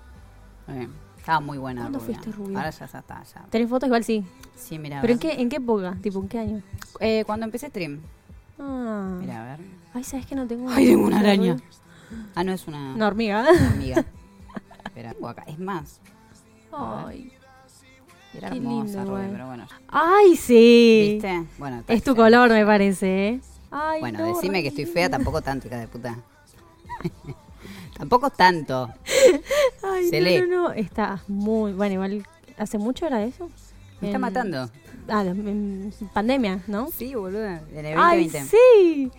A: Estaba muy buena
B: ¿Cuándo
A: rubia.
B: fuiste rubia?
A: Ahora ya está, ya.
B: ¿Tenés fotos? Igual sí.
A: Sí, mira.
B: ¿Pero en qué, en qué época? Tipo, ¿en qué año?
A: Eh, cuando empecé stream.
B: Ah.
A: Mira, a ver.
B: Ay, ¿sabes que no tengo
A: Ay, tengo una araña.
B: rubia?
A: Ah, no, es una
B: Una hormiga.
A: amiga. Espera, tengo acá. Es más,
B: Ay.
A: era
B: Qué
A: hermosa
B: lindo,
A: rubia,
B: igual.
A: pero bueno.
B: Ay, sí.
A: ¿Viste? Bueno, está
B: Es tu
A: fea.
B: color, me parece, ¿eh? Ay,
A: Bueno,
B: no,
A: decime que
B: re
A: estoy fea, tampoco tanto, hija de puta. tampoco tanto.
B: Ay,
A: Se
B: no,
A: lee.
B: no, no. Está muy. Bueno, igual. ¿Hace mucho era eso?
A: Me está
B: En-
A: matando.
B: Ah, en pandemia, ¿no?
A: Sí, boluda. En el
B: Ay,
A: 2020.
B: sí.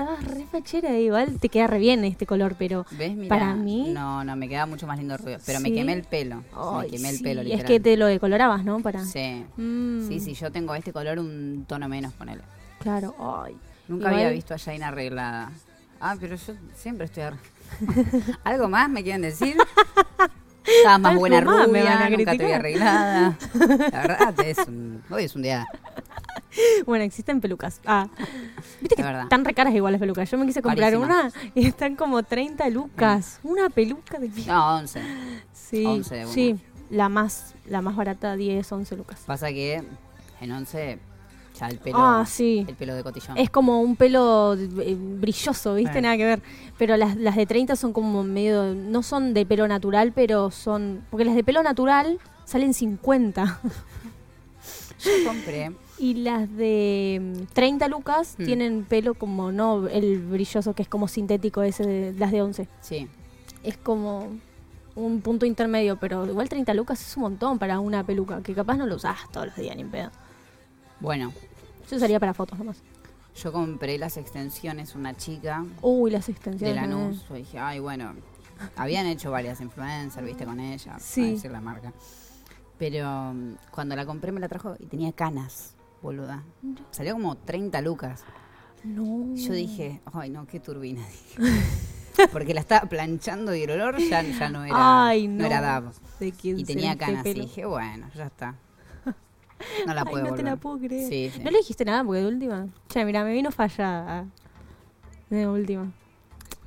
B: Estabas re fachera, igual te queda re bien este color, pero.
A: ¿Ves? Mira,
B: Para mí-
A: No, no, me queda mucho más lindo rubio. Pero me quemé el pelo. me
B: Ay,
A: el
B: Es que te lo decolorabas, ¿no? Para.
A: Sí.
B: Mm,
A: Sí, sí, yo tengo este color un tono menos, ponele.
B: Claro, ay.
A: Nunca
B: Igual-
A: había visto a Jane arreglada. Ah, pero yo siempre estoy arreglada. ¿Algo más me quieren decir? Estabas más buena
B: más me
A: rubia,
B: van a
A: nunca te vi arreglada. La verdad, es un, hoy es un día.
B: Bueno, existen pelucas. Ah. Viste que están re caras igual las pelucas. Yo me quise comprar
A: Carísimas.
B: una y están como 30 lucas. Una peluca de.
A: No, 11.
B: Sí,
A: 11 de una.
B: sí. La más, la más barata, 10, 11 lucas.
A: Pasa que en 11 ya el pelo,
B: Ah, sí.
A: el pelo de cotillón.
B: Es como un pelo eh, brilloso, ¿viste?
A: Eh.
B: Nada que ver. Pero las, las de 30 son como medio. No son de pelo natural, pero son. Porque las de pelo natural salen 50.
A: Yo compré.
B: Y las de mm, 30 lucas
A: Hmm.
B: tienen pelo como no el brilloso, que es como sintético ese de las de 11.
A: Sí.
B: Es como un punto intermedio, pero igual 30 lucas es un montón para una peluca, que capaz no lo usás todos los días ni pedo.
A: Bueno,
B: Yo usaría para fotos nomás.
A: yo compré las extensiones, una chica
B: Uy, las
A: de
B: extensiones.
A: Lanús. Yo dije, ay, bueno, habían hecho varias influencers, viste, con ella.
B: Sí.
A: Sí. decir la marca. Pero mm, cuando la compré me la trajo y tenía canas, boluda. Salió como 30 lucas.
B: No.
A: Y Yo dije, ay, no, qué turbina. Porque la estaba planchando y el olor ya, ya no era,
B: Ay, no.
A: era DAB.
B: ¿De quién
A: Y tenía canas. Y dije, bueno, ya está. No la
B: Ay,
A: puedo
B: no te la
A: volver.
B: puedo creer.
A: Sí, sí.
B: No le dijiste nada porque de última. Che, mira, me vino fallada. De última.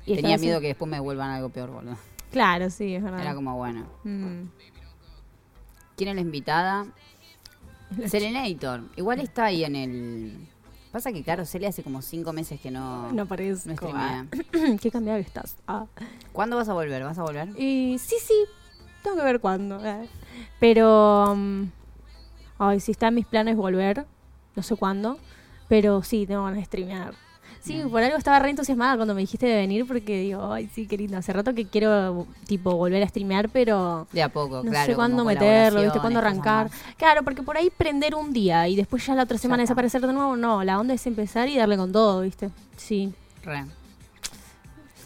B: Y
A: Tenía miedo
B: así-
A: que después me devuelvan algo peor, boludo.
B: Claro, sí, es verdad.
A: Era como, bueno.
B: Mm.
A: ¿Quién es la invitada? Selenator. Igual está ahí en el... Pasa que, claro, Cele hace como cinco meses que no,
B: No parece.
A: no streamea.
B: Qué cambiado estás. Ah.
A: ¿Cuándo vas a volver? ¿Vas a volver?
B: Y sí, sí. Tengo que ver cuándo. eh. Pero. mm, ay, si está en mis planes volver. No sé cuándo. Pero sí, tengo ganas de streamear. Sí, por algo estaba re entusiasmada cuando me dijiste de venir porque digo, ay, sí, qué lindo. Hace rato que quiero, tipo, volver a streamear, pero
A: De a poco,
B: no
A: claro.
B: sé cuándo meterlo, ¿viste? Cuándo arrancar. Claro, porque por ahí prender un día y después ya la otra semana desaparecer de nuevo, no. La onda es empezar y darle con todo, ¿viste? Sí.
A: Re.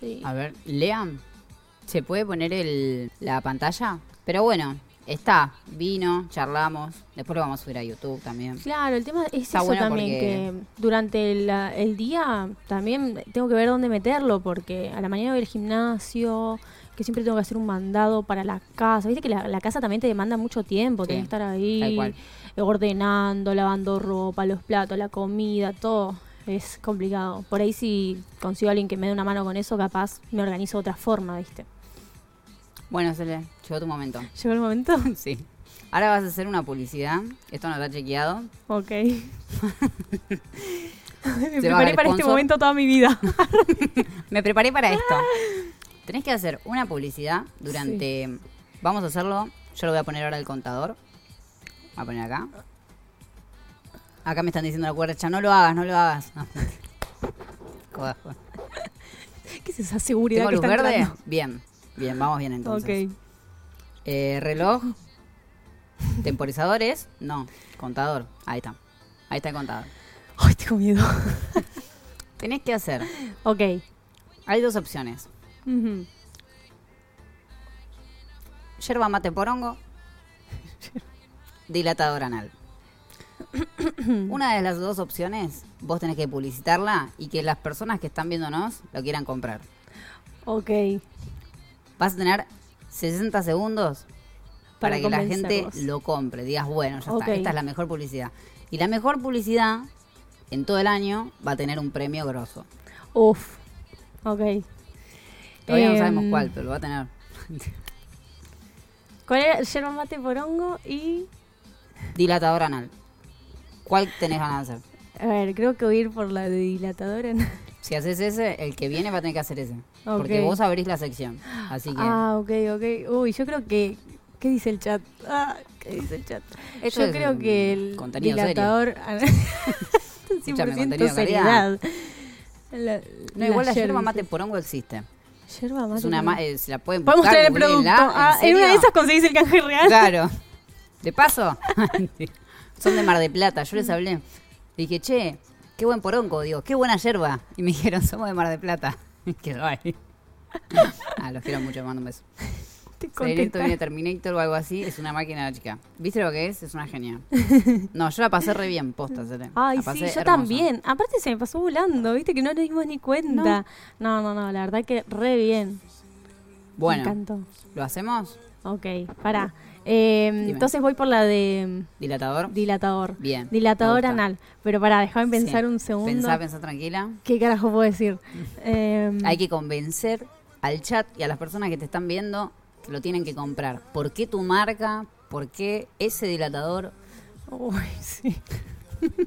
B: sí.
A: A ver, Lean, ¿se puede poner el, la pantalla? Pero bueno, está. Vino, charlamos. Después lo vamos a subir a YouTube también.
B: Claro, el tema es
A: Está
B: eso
A: bueno
B: también,
A: porque-
B: que durante el, el día también tengo que ver dónde meterlo, porque a la mañana voy al gimnasio, que siempre tengo que hacer un mandado para la casa. Viste que la, la casa también te demanda mucho tiempo,
A: Sí,
B: tenés que estar ahí ordenando, lavando ropa, los platos, la comida, todo. Es complicado. Por ahí si consigo a alguien que me dé una mano con eso, capaz me organizo de otra forma, ¿viste?
A: Bueno, Cele, llegó tu momento.
B: ¿Llegó el momento?
A: Sí. Ahora vas a hacer una publicidad. Esto no está chequeado.
B: Ok. me preparé para este momento toda mi vida.
A: Me preparé para esto. Tenés que hacer una publicidad durante. Vamos a hacerlo. Yo lo voy a poner ahora el contador. Voy a poner acá. Acá me están diciendo la cuerda, no lo hagas, no lo hagas.
B: ¿Qué es esa seguridad
A: ¿Tengo
B: que
A: luz
B: está
A: verde?
B: entrando?
A: Bien, bien, vamos bien entonces.
B: Ok.
A: Eh, reloj. Temporizadores. No, contador. Ahí está. Ahí está el contador.
B: Ay, tengo miedo.
A: Tenés que hacer.
B: ok.
A: Hay dos opciones.
B: Ujú.
A: Yerba mate porongo. Dilatador anal. Una de las dos opciones, vos tenés que publicitarla y que las personas que están viéndonos lo quieran comprar.
B: Ok.
A: Vas a tener 60 segundos para,
B: Para
A: que la gente lo compre. Digas, bueno, ya
B: Ok.
A: está, esta es la mejor publicidad. Y la mejor publicidad en todo el año va a tener un premio grosso.
B: Uf. Ok.
A: Todavía no
B: Em,
A: sabemos cuál, pero lo va a tener.
B: ¿Cuál era? Yerba mate porongo y...
A: Dilatador anal. ¿Cuál tenés ganas de hacer?
B: A ver, creo que voy a ir por la de dilatadora.
A: Si haces ese, el que viene va a tener que hacer ese. Porque vos abrís la sección. Así que.
B: Ah, ok, ok. Uy, yo creo que... ¿Qué dice el chat? Ah, ¿Qué dice el chat?
A: Esto
B: yo creo que el
A: contenido
B: dilatador...
A: Escúchame,
B: 100%
A: contenido de
B: seriedad. La,
A: no, igual la yerba
B: yerba
A: mate porongo existe.
B: Yerba mate
A: Es una ma- eh, se la pueden
B: Podemos
A: buscar,
B: el producto. Ah, en,
A: ¿en
B: una de
A: serio?
B: esas conseguís el canje real.
A: Claro. ¿De paso? Son de Mar de Plata. Yo les hablé. Dije, che, qué buen porongo. Digo, qué buena yerba. Y me dijeron, somos de Mar de Plata. Quedó ahí. Ah, los quiero mucho, mando un beso.
B: Contesta.
A: viene Terminator o algo así, es una máquina de chica. ¿Viste lo que es? Es una genia. No, yo la pasé re bien, posta.
B: Ay,
A: La
B: sí, yo
A: hermoso.
B: también. Aparte se me pasó volando, viste que no nos dimos ni cuenta. No, no, no, la verdad que re bien. Me
A: Bueno,
B: encantó.
A: ¿lo hacemos?
B: Ok, pará. Eh, entonces voy por la de
A: ¿Dilatador?
B: mm, dilatador.
A: Bien.
B: Dilatador anal. Pero pará, déjame pensar
A: Sí.
B: un segundo.
A: Pensá, pensá tranquila.
B: ¿Qué carajo puedo decir? Eh,
A: Hay que convencer al chat y a las personas que te están viendo que lo tienen que comprar. ¿Por qué tu marca? ¿Por qué ese dilatador?
B: Uy, sí.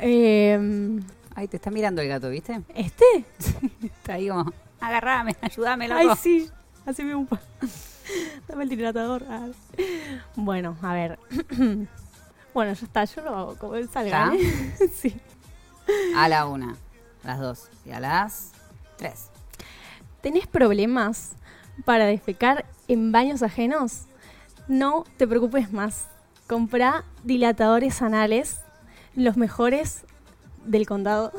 B: Eh,
A: Ay, te está mirando el gato, ¿viste?
B: ¿Este?
A: Está ahí como, agarrame, ayúdame, loco.
B: Ay, sí. Haceme un pa. Dame el dilatador. Ah. Bueno, a ver. bueno, ya está. Yo lo hago como él salga. ¿eh? sí.
A: A la una, a las dos y a las tres.
B: ¿Tenés problemas para defecar en baños ajenos? No te preocupes más. Comprá dilatadores anales, los mejores del condado.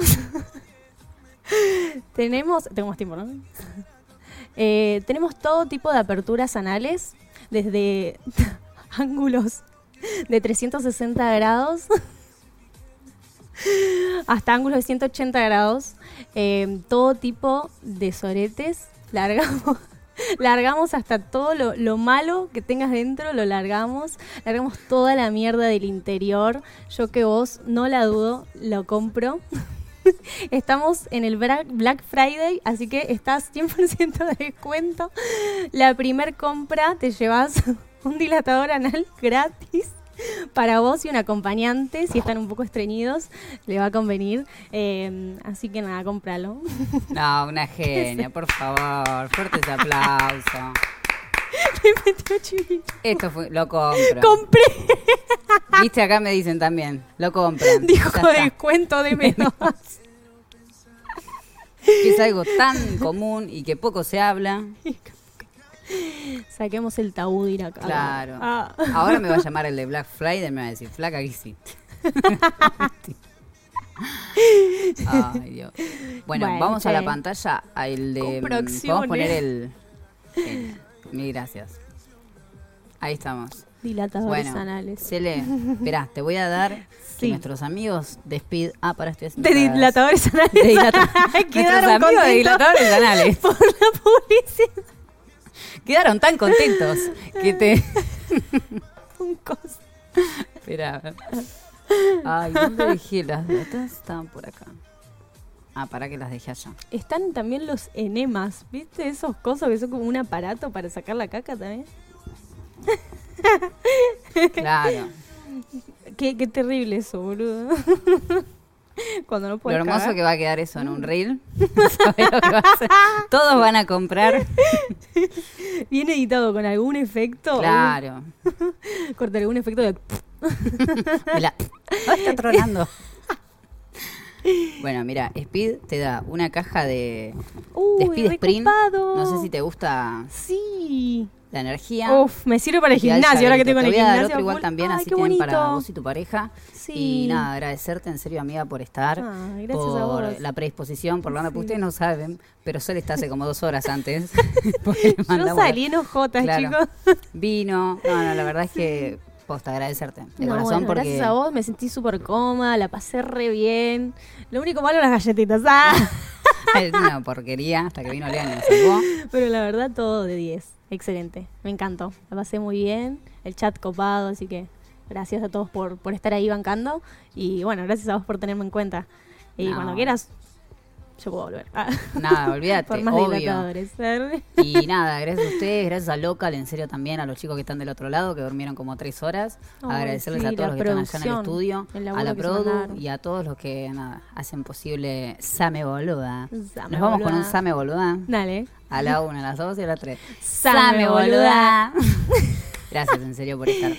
B: tenemos, tenemos tiempo, ¿no? Eh, tenemos todo tipo de aperturas anales, desde ángulos de 360 grados hasta ángulos de 180 grados, eh, todo tipo de soretes, largamos, largamos hasta todo lo, lo malo que tengas dentro, lo largamos, largamos toda la mierda del interior, yo que vos no la dudo, lo compro. Estamos en el Black Friday, así que estás 100% de descuento. La primer compra te llevas un dilatador anal gratis para vos y un acompañante. Si están un poco estreñidos, le va a convenir. Eh, así que nada, cómpralo.
A: No, una genia, por favor. Fuerte ese aplauso.
B: Me metió chivito.
A: Esto fue, lo compro.
B: Compré,
A: Viste, acá me dicen también, lo compro.
B: dijo descuento de menos.
A: Que es algo tan común y que poco se habla.
B: Saquemos el tabú de ir acá.
A: Claro.
B: Ah.
A: Ahora me va a llamar el de Black Friday y me va a decir, flaca, ¿qué hiciste? Ay, Dios. Bueno,
B: Bueno,
A: vamos a la pantalla, al de... Vamos a
B: acciones.
A: poner el, el- Mil gracias. Ahí estamos.
B: Dilatadores
A: Bueno,
B: anales.
A: Cele, esperá, te voy a dar que
B: Sí.
A: nuestros amigos de Speed... Ah, para estoy haciendo
B: De
A: cagadas.
B: dilatadores anales.
A: De dilata- Nuestros amigos de dilatadores anales
B: Por la publicidad.
A: quedaron tan contentos que te...
B: Un coso.
A: Espera. Ay, ¿dónde dejé las datas? Estaban por acá. Ah, para que las dejé allá.
B: Están también los enemas, ¿viste? Esos cosos que son como un aparato para sacar la caca también.
A: Claro.
B: Qué, qué terrible eso, boludo. Cuando no
A: Lo hermoso
B: cagar.
A: que va a quedar eso en un reel. ¿Sabés lo que va a hacer? Todos van a comprar.
B: Viene editado con algún efecto.
A: Claro.
B: Corta algún efecto de...
A: Está tronando. Bueno, mira, Speed te da una caja de, Speed Sprint. No sé si te gusta
B: Sí.
A: la energía.
B: Uf, me sirve para el gimnasio, ahora que tengo en el gimnasio.
A: otro igual también,
B: Ay,
A: así tienen
B: bonito.
A: para vos y tu pareja.
B: Sí.
A: Y nada, agradecerte en serio, amiga, por estar.
B: Ay, gracias
A: por
B: a vos.
A: la predisposición, por la onda.
B: Sí.
A: Ustedes no saben, pero Sol está hace como dos horas antes.
B: Yo salí en
A: Claro.
B: chicos.
A: Vino. No, no, la verdad es que posta agradecerte. De
B: No,
A: corazón,
B: bueno,
A: porque.
B: gracias a vos me sentí súper cómoda, la pasé re bien. Lo único malo las galletitas, ah.
A: Es una porquería hasta que vino Lean y me salvó.
B: Pero la verdad todo de 10. Excelente. Me encantó. La pasé muy bien. El chat copado, así que gracias a todos por, por estar ahí bancando. Y bueno, gracias a vos por tenerme en cuenta. Y
A: No.
B: cuando quieras, yo puedo volver. Ah.
A: Nada, olvídate,
B: por más
A: obvio.
B: dilatadores.
A: Y nada, gracias a ustedes, gracias a Local, en serio también a los chicos que están del otro lado, que durmieron como tres horas. Agradecerles
B: sí,
A: a todos los que están allá en el estudio,
B: el
A: a la Produ y a todos los que nada, hacen posible Same Boluda.
B: Same
A: Nos vamos con un Same Boluda.
B: Dale.
A: A la una, a las dos y a las tres.
B: Same boluda.
A: Gracias en serio por estar.